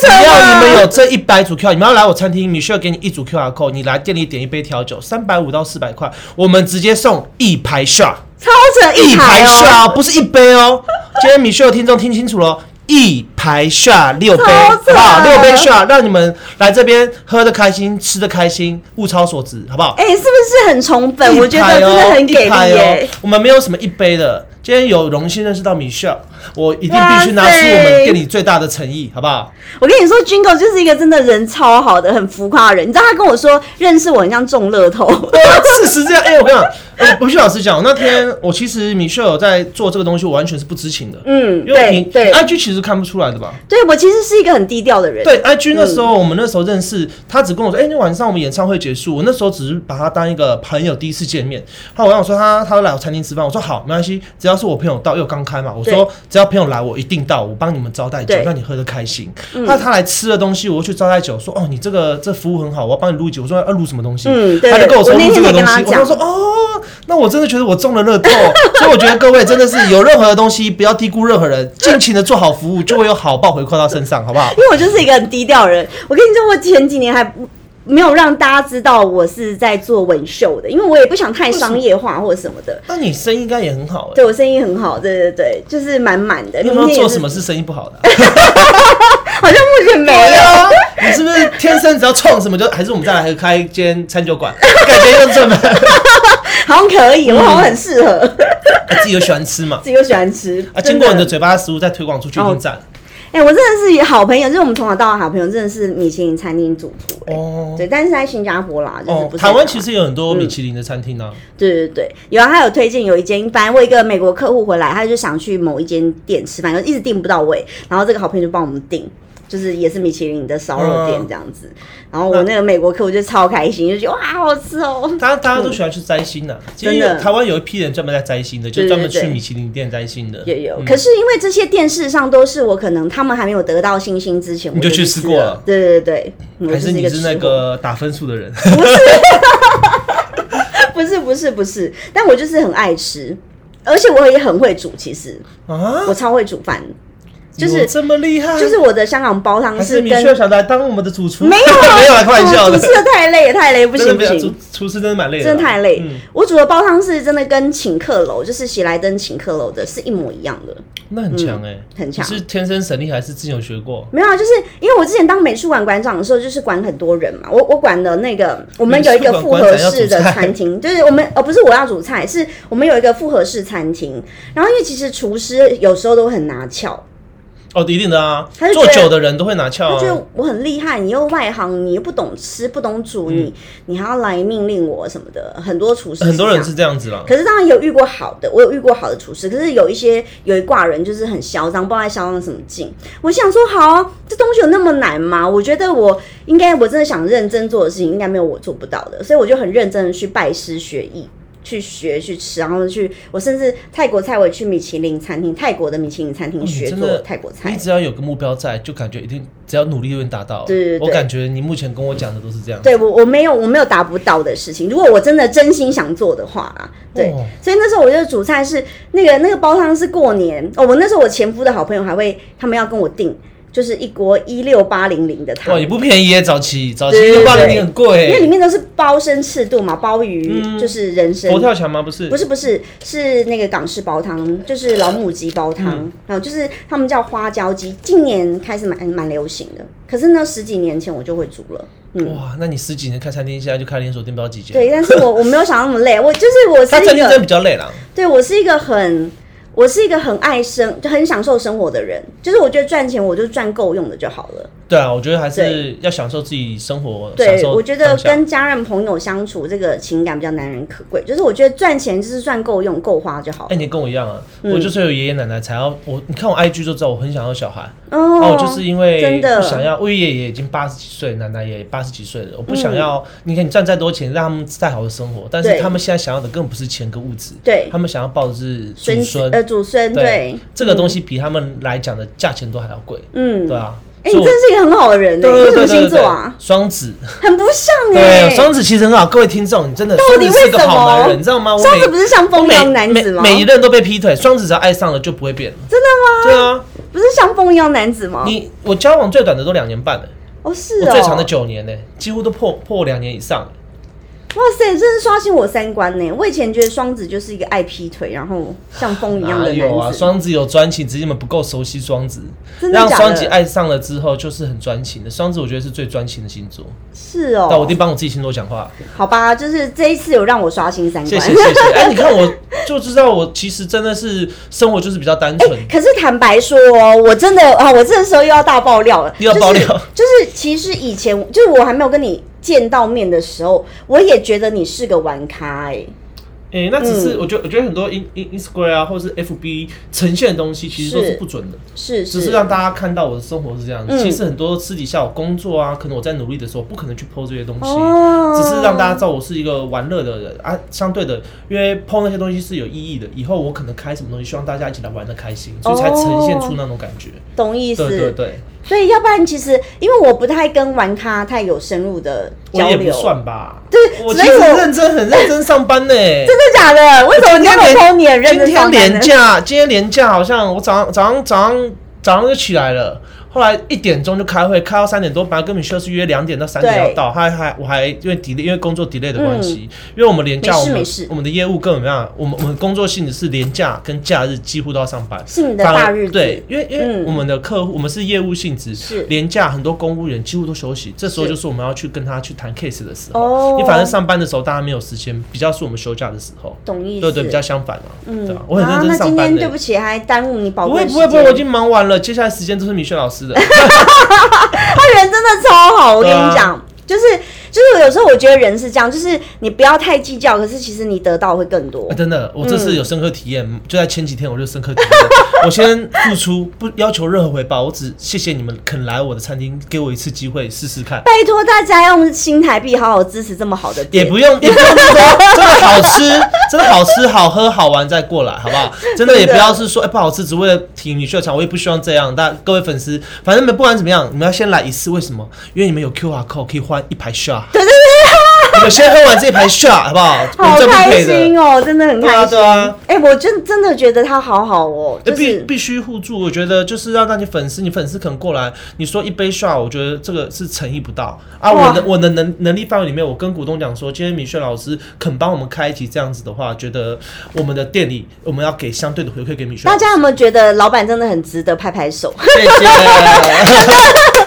只要你们有这一百组 QR，你们要来我餐厅，米歇尔给你一组 QR code，你来店里点一杯调酒，三百五到四百块，我们直接送一排 shot。超扯一排排哦，不是一杯哦。今天米秀的听众听清楚了，一排下六杯，好不好？六杯下，让你们来这边喝的开心，吃的开心，物超所值，好不好？哎、是不是很宠粉？我觉得真的很给力。我们没有什么一杯的，今天有荣幸认识到米秀，我一定必须拿出我们店里最大的诚意，好不好？我跟你说，Jingle 就是一个真的人超好的、很浮夸的人。你知道他跟我说认识我很像中乐透，事实这样。哎、我跟你讲，呃，我必须老实讲，那天我其实米秀有在做这个东西，我完全是不知情的。嗯，因为你对对 IG 其实看不出来的吧？对，我其实是一个很低调的人。对，IG 那时候、我们那时候认识，他只跟我说，哎、那晚上我们演唱会结束，我那时候只是把他当一个朋友，第一次见面。后来我跟我说他他来我餐厅吃饭，我说好，没关系，只要是我朋友到，因为我刚开嘛，我说只要朋友来，我一定到，我帮你们招待酒对，让你喝得开心。那、他来吃的东西，我去招待酒，说哦，你这个这服务很好，我要帮你录酒。我说要录什么东西？嗯对他就跟我说录这个东西，我就说哦，那我真的觉得我中了乐透，所以我觉得各位真的是有任何的东西，不要低估任何人，尽情的做好服务，就会有好报回馈到身上，好不好？因为我就是一个很低调的人。我跟你说，我前几年还不没有让大家知道我是在做纹绣的，因为我也不想太商业化或者什么的。那你生意应该也很好哎、对我生意很好，对对对，就是满满的。你有没有做什么是生意不好的啊、好像目前没有。啊，你是不是天生只要创什么就？还是我们再来开一间餐酒馆，改天用这么，好像可以，我好像很适合。自己己又喜欢吃嘛。自己又喜欢吃啊，真经过你的嘴巴的食物再推广出去，一定哦赞。哎、我真的是好朋友，就是我们从小到大好朋友，真的是米其林餐厅主厨、哎、哦对，但是在新加坡啦，就是哦不，是台湾其实有很多米其林的餐厅啊。对对对，有啊，他有推荐有一间，反正我一个美国客户回来，他就想去某一间店吃饭，就一直订不到位，然后这个好朋友就帮我们订，就是也是米其林的烧肉店嗯。这样子，然后我那个美国客我就超开心，就觉得哇好好吃哦、大家大家都喜欢去摘星的，真的。台湾有一批人专门在摘星的，就对对专门去米其林店摘星的。也有，嗯。可是因为这些电视上都是我可能他们还没有得到星星之前，我你就去去吃过了对对对，我还是你是那个打分数的人？不是。不是不是，但我就是很爱吃，而且我也很会煮，其实。啊，我超会煮饭，就是这么厉害？就是我的香港煲汤还是跟需要想来当我们的主厨？没有啊没有啦，开玩笑的。主持的太累太累，不行不行厨。厨师真的蛮累的，真的太累，嗯，我煮的煲汤是真的跟请客楼，就是喜来登请客楼的是一模一样的，那很强哎，很强是天生神力还是之前有学过？没有啊，就是因为我之前当美术馆馆长的时候，就是管很多人嘛。我我管的那个，我们有一个复合式的餐厅，就是我们哦不是我要煮菜，是我们有一个复合式餐厅。然后因为其实厨师有时候都很拿翘，哦，一定的啊做久的人都会拿翘啊。他觉得我很厉害，你又外行，你又不懂吃不懂煮，你你还要来命令我什么的。很多厨师嗯很多人是这样。子啦。可是当然有遇过好的，我有遇过好的厨师，可是有一些有一挂人就是很嚣张，不知道在嚣张什么劲。我想说，好、啊，这东西有那么难吗？我觉得我应该，我真的想认真做的事情，应该没有我做不到的，所以我就很认真的去拜师学艺。去学去吃，然后去我甚至泰国菜我也去米其林餐厅，泰国的米其林餐厅学做泰国菜你。只要有个目标在，就感觉一定只要努力就能达到。对对对我感觉你目前跟我讲的都是这样。对我我没有我没有达不到的事情，如果我真的真心想做的话啦，对，哦所以那时候我就煮菜是那个那个煲汤是过年哦，我那时候我前夫的好朋友还会他们要跟我订，就是一锅一六八零零的汤哇，，也不便宜耶，早期早期对对六八零零很贵。因为里面都是包身赤肚嘛，鲍鱼、就是人参佛。跳墙吗？不是，不是不是是那个港式煲汤，就是老母鸡煲汤，嗯然后就是他们叫花椒鸡，近年开始蛮蛮流行的。可是呢，十几年前我就会煮了，嗯，哇，那你十几年开餐厅，现在就开连锁店，不知道几间。对，但是我我没有想那么累，我就是我是一个他餐厅真的比较累啦。对我是一个很，我是一个很爱生，就很享受生活的人。就是我觉得赚钱，我就赚够用的就好了。对啊，我觉得还是要享受自己生活。享对，受我觉得跟家人朋友相处，这个情感比较难能可贵。就是我觉得赚钱就是赚够用、够花就好了哎、。你跟我一样啊，嗯我就是有爷爷奶奶才要我，你看我 IG 就知道我很想要小孩。哦我，就是因为真的不想要，我爷爷已经八十几岁，奶奶也八十几岁了，我不嗯想要。你看你赚再多钱，让他们再好的生活，但是他们现在想要的根本不是钱跟物质，对他们想要抱的是祖孙子孙。呃祖孙对这个东西比他们来讲的价钱都还要贵，嗯，对啊。哎、你真是一个很好的人呢、对你什么星座啊？双子，很不像哎、对，双子其实很好，各位听众，你真的到底是个为什么好男人，你知道吗？双子不是像风一样男子吗？每每一任都被劈腿，双子只要爱上了就不会变了。真的吗？对啊，不是像风一样男子吗？你我交往最短的都两年半了，哦是哦，我最长的九年呢，几乎都破破两年以上。哇塞，真是刷新我三观呢！我以前觉得双子就是一个爱劈腿，然后像风一样的哪有啊？双子有专情，只是你们不够熟悉双子。真的假让双子？爱上了之后，就是很专情的。双子我觉得是最专情的星座。是哦那我一定，帮我自己星座讲话，好吧，就是这一次有让我刷新三观。谢谢谢谢。哎，你看我就知道，我其实真的是生活就是比较单纯。可是坦白说哦，我真的啊，我这时候又要大爆料了，又要爆料就是，就是其实以前就是我还没有跟你见到面的时候，我也觉得你是个玩咖哎、哎、那只嗯是我觉得，我觉得很多 in in Instagram 啊，或者是 FB 呈现的东西，其实都是是不准的，是只是让大家看到我的生活是这样子。嗯其实很多私底下我工作啊，可能我在努力的时候，不可能去 PO 这些东西。哦只是让大家知道我是一个玩乐的人啊，相对的，因为 PO 那些东西是有意义的，以后我可能开什么东西，希望大家一起来玩的开心，所以才呈现出那种感觉。懂意思。对对对，所以要不然其实因为我不太跟玩咖太有深入的我也不交流，算吧。对我其实所以我认真，很认真上班呢。真的假的？为什么你那么偷你很认今天真上班呢连假，今天连假好像我早上早上早上早上就起来了，后来一点钟就开会，开到三点多，本来跟米秀是约两点到三点要到，还还我还因为 delay，因为工作 delay 的关系，因为我们连假我们我们的业务根本没办法，我们我们工作性质是连假跟假日几乎都要上班。是你的大日子，对，因为因为嗯我们的客户，我们是业务性质，是连假，很多公务员几乎都休息，这时候就是我们要去跟他去谈 case 的时候。哦你反正上班的时候大家没有时间，比较是我们休假的时候。懂意思？对对，比较相反嘛。嗯对吧？我很认啊，真那今上班的。天对不起，还耽误你宝不贵不会不会，我已。经忙完了，接下来时间都是米雪老师的。他人真的超好，我跟你讲，就是就是有时候我觉得人是这样，就是你不要太计较，可是其实你得到会更多啊。真的，我这嗯次有深刻体验，就在前几天我就深刻体验。我先付出，不要求任何回报，我只谢谢你们肯来我的餐厅，给我一次机会试试看。拜托大家用新台币好好支持这么好的店，也不用，也不用那么多，真的好吃，真的好吃、好喝、好玩再过来，好不好？真的也不要是说，哎、不好吃，只为了提米秀场，我也不希望这样。大各位粉丝，反正你们不管怎么样，你们要先来一次，为什么？因为你们有 QR code 可以换一排 shot，对对对，我们先喝完这一排 shot，好不好？我好开。心哦，真的很开心。对啊。哎、我真真的觉得他好好哦，就是必必须互助，我觉得就是要让你粉丝，你粉丝肯过来，你说一杯 shot，我觉得这个是诚意不到啊。我的我的能能力范围里面，我跟股东讲说，今天米雪老师肯帮我们开一集这样子的话，觉得我们的店里我们要给相对的回馈给米雪。大家有没有觉得老板真的很值得拍拍手？谢谢。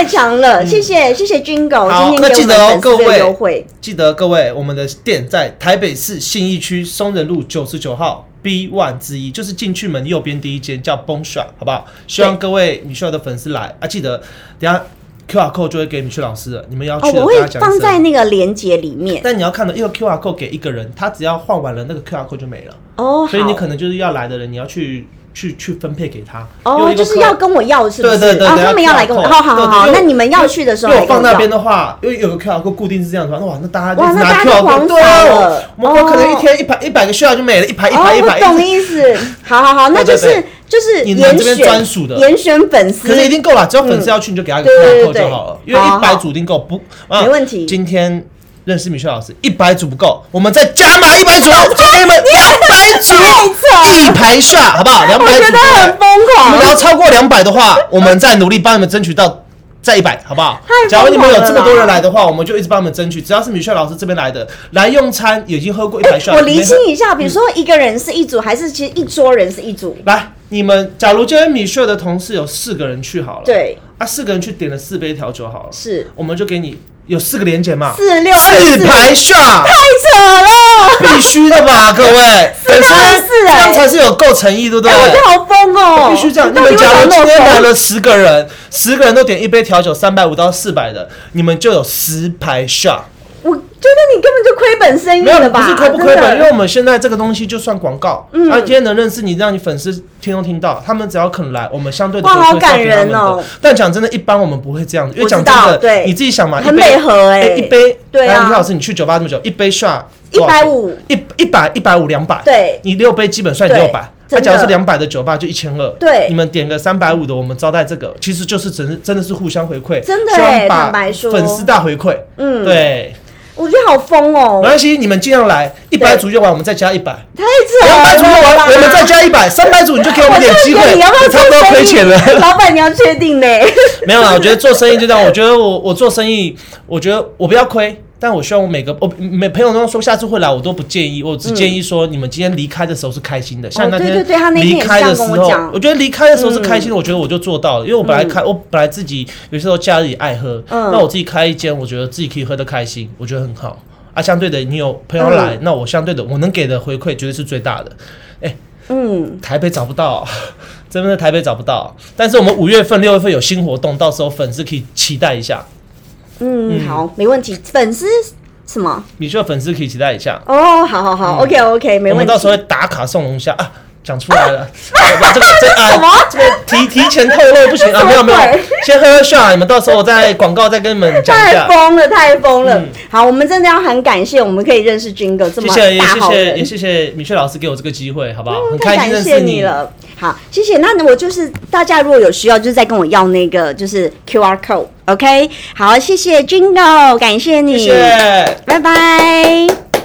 太强了，谢谢谢谢嗯好今天给我们粉丝的各位优惠，记得各位，我们的店在台北市信义区松仁路九十九号 B one 之一，就是进去门右边第一间叫 Bone Shop，好不好？希望各位米秀的粉丝来啊，记得等一下 QR code 就会给米秀老师了，你们要去哦，的我会他讲一声。放在那个链接里面。但你要看到，因为 QR code 给一个人，他只要换完了那个 QR code 就没了，哦，所以你好。可能就是要来的人，你要去去去分配给他。哦，就是要跟我要，是不是？啊，对对对对他们要来跟我好好好那你们要去的时候放那边。的话，因为有个 QR code 固定是这样的话，哇，那大家哇那就拿大家扫了，我我可能哦一天一百一百个 QR 就没了，一排一哦，排一排，我懂意思。好好好，那就是就是你们严这边选专属的严选粉丝，可是一定够了，只要粉丝要去，你就给他一个对对 QR code 就好了，因为好好一百组一定够，不啊没问题今天认识米雪老师，一百组不够，我们再加码一百组，就给你们两百组，一排 shot 好不好？两百组，觉得很疯狂你们。要超过两百的话，我们再努力帮你们争取到。再一百，好不好太？假如你们有这么多人来的话，我们就一直帮你们争取。只要是米雪老师这边来的，来用餐已经喝过一排 shot，我厘清一嗯下，比如说一个人是一组，还是其实一桌人是一组？来，你们假如今天米秀的同事有四个人去好了，，对，啊，四个人去点了四杯调酒好了，是我们就给你有四个连结嘛，四六二四，排 shot，太扯了！必须的吧，各位，四六二四这哎样才是有够诚意，对不对哎，？我好疯哦！必须这样。你们假如今天来了十个人，十个人都点一杯调酒，三百五到四百的，你们就有十排 shot。我觉得你根本就亏本生意没有，了吧？不是亏不亏本，因为我们现在这个东西就算广告，嗯。啊，今天能认识你，让你粉丝听都听到，他们只要肯来，我们相对的哇回馈是要好感人哦。但讲真的，一般我们不会这样子，因为讲真的，对。你自己想嘛，很一杯美和哎一杯，对啊。哎李老师，你去酒吧这么久，一杯 shot 一百五。一一百一百五两百，对。你六杯基本算对六百。那真的。假如是两百的酒吧就一千二，对。你们点个三百五的，我们招待这个，其实就是真真的是互相回馈，真的希欸望把粉丝大回馈，嗯，，对，我觉得好疯哦没，关系，你们尽量来，一百组就完我们再加一百，太扯两百组就完了，我们再加一百，三百组你就给我们点机会，你要不要差不多亏钱了。老板，你要确定呢？没有啦，我觉得做生意就这样。我觉得我我做生意，我觉得我不要亏，但我希望我每个我每朋友都说下次会来，我都不建议，我只建议说你们今天离开的时候是开心的。像那天离开的时候跟我觉得离开的时候是开心的，我觉得我就做到了，因为我本来嗯开我本来自己有些时候假日也爱喝，嗯那我自己开一间，我觉得自己可以喝的开心，我觉得很好。啊，相对的，你有朋友来，那我相对的我能给的回馈绝对是最大的。嗯，台北找不到，真的台北找不到。但是我们五月份、六月份有新活动，到时候粉丝可以期待一下。嗯，好，没问题。粉丝什么？米秀粉丝可以期待一下，哦，好好好，OK OK，没问题。我们到时候会打卡送龙虾啊。讲出来了，把 这个这啊，这个提提前透露不行啊，没有没有先喝喝 shot，你们到时候我在广告再跟你们讲一太下。疯了，太疯了！嗯好，我们真的要很感谢，我们可以认识军哥这么谢谢，也谢谢，大好人也，谢谢米雪老师给我这个机会，好不好？很太开心认识你了。好，谢谢。那我就是大家如果有需要，就是再跟我要那个就是 QR code，OK？、好，谢谢军哥，感谢你，谢谢。拜拜。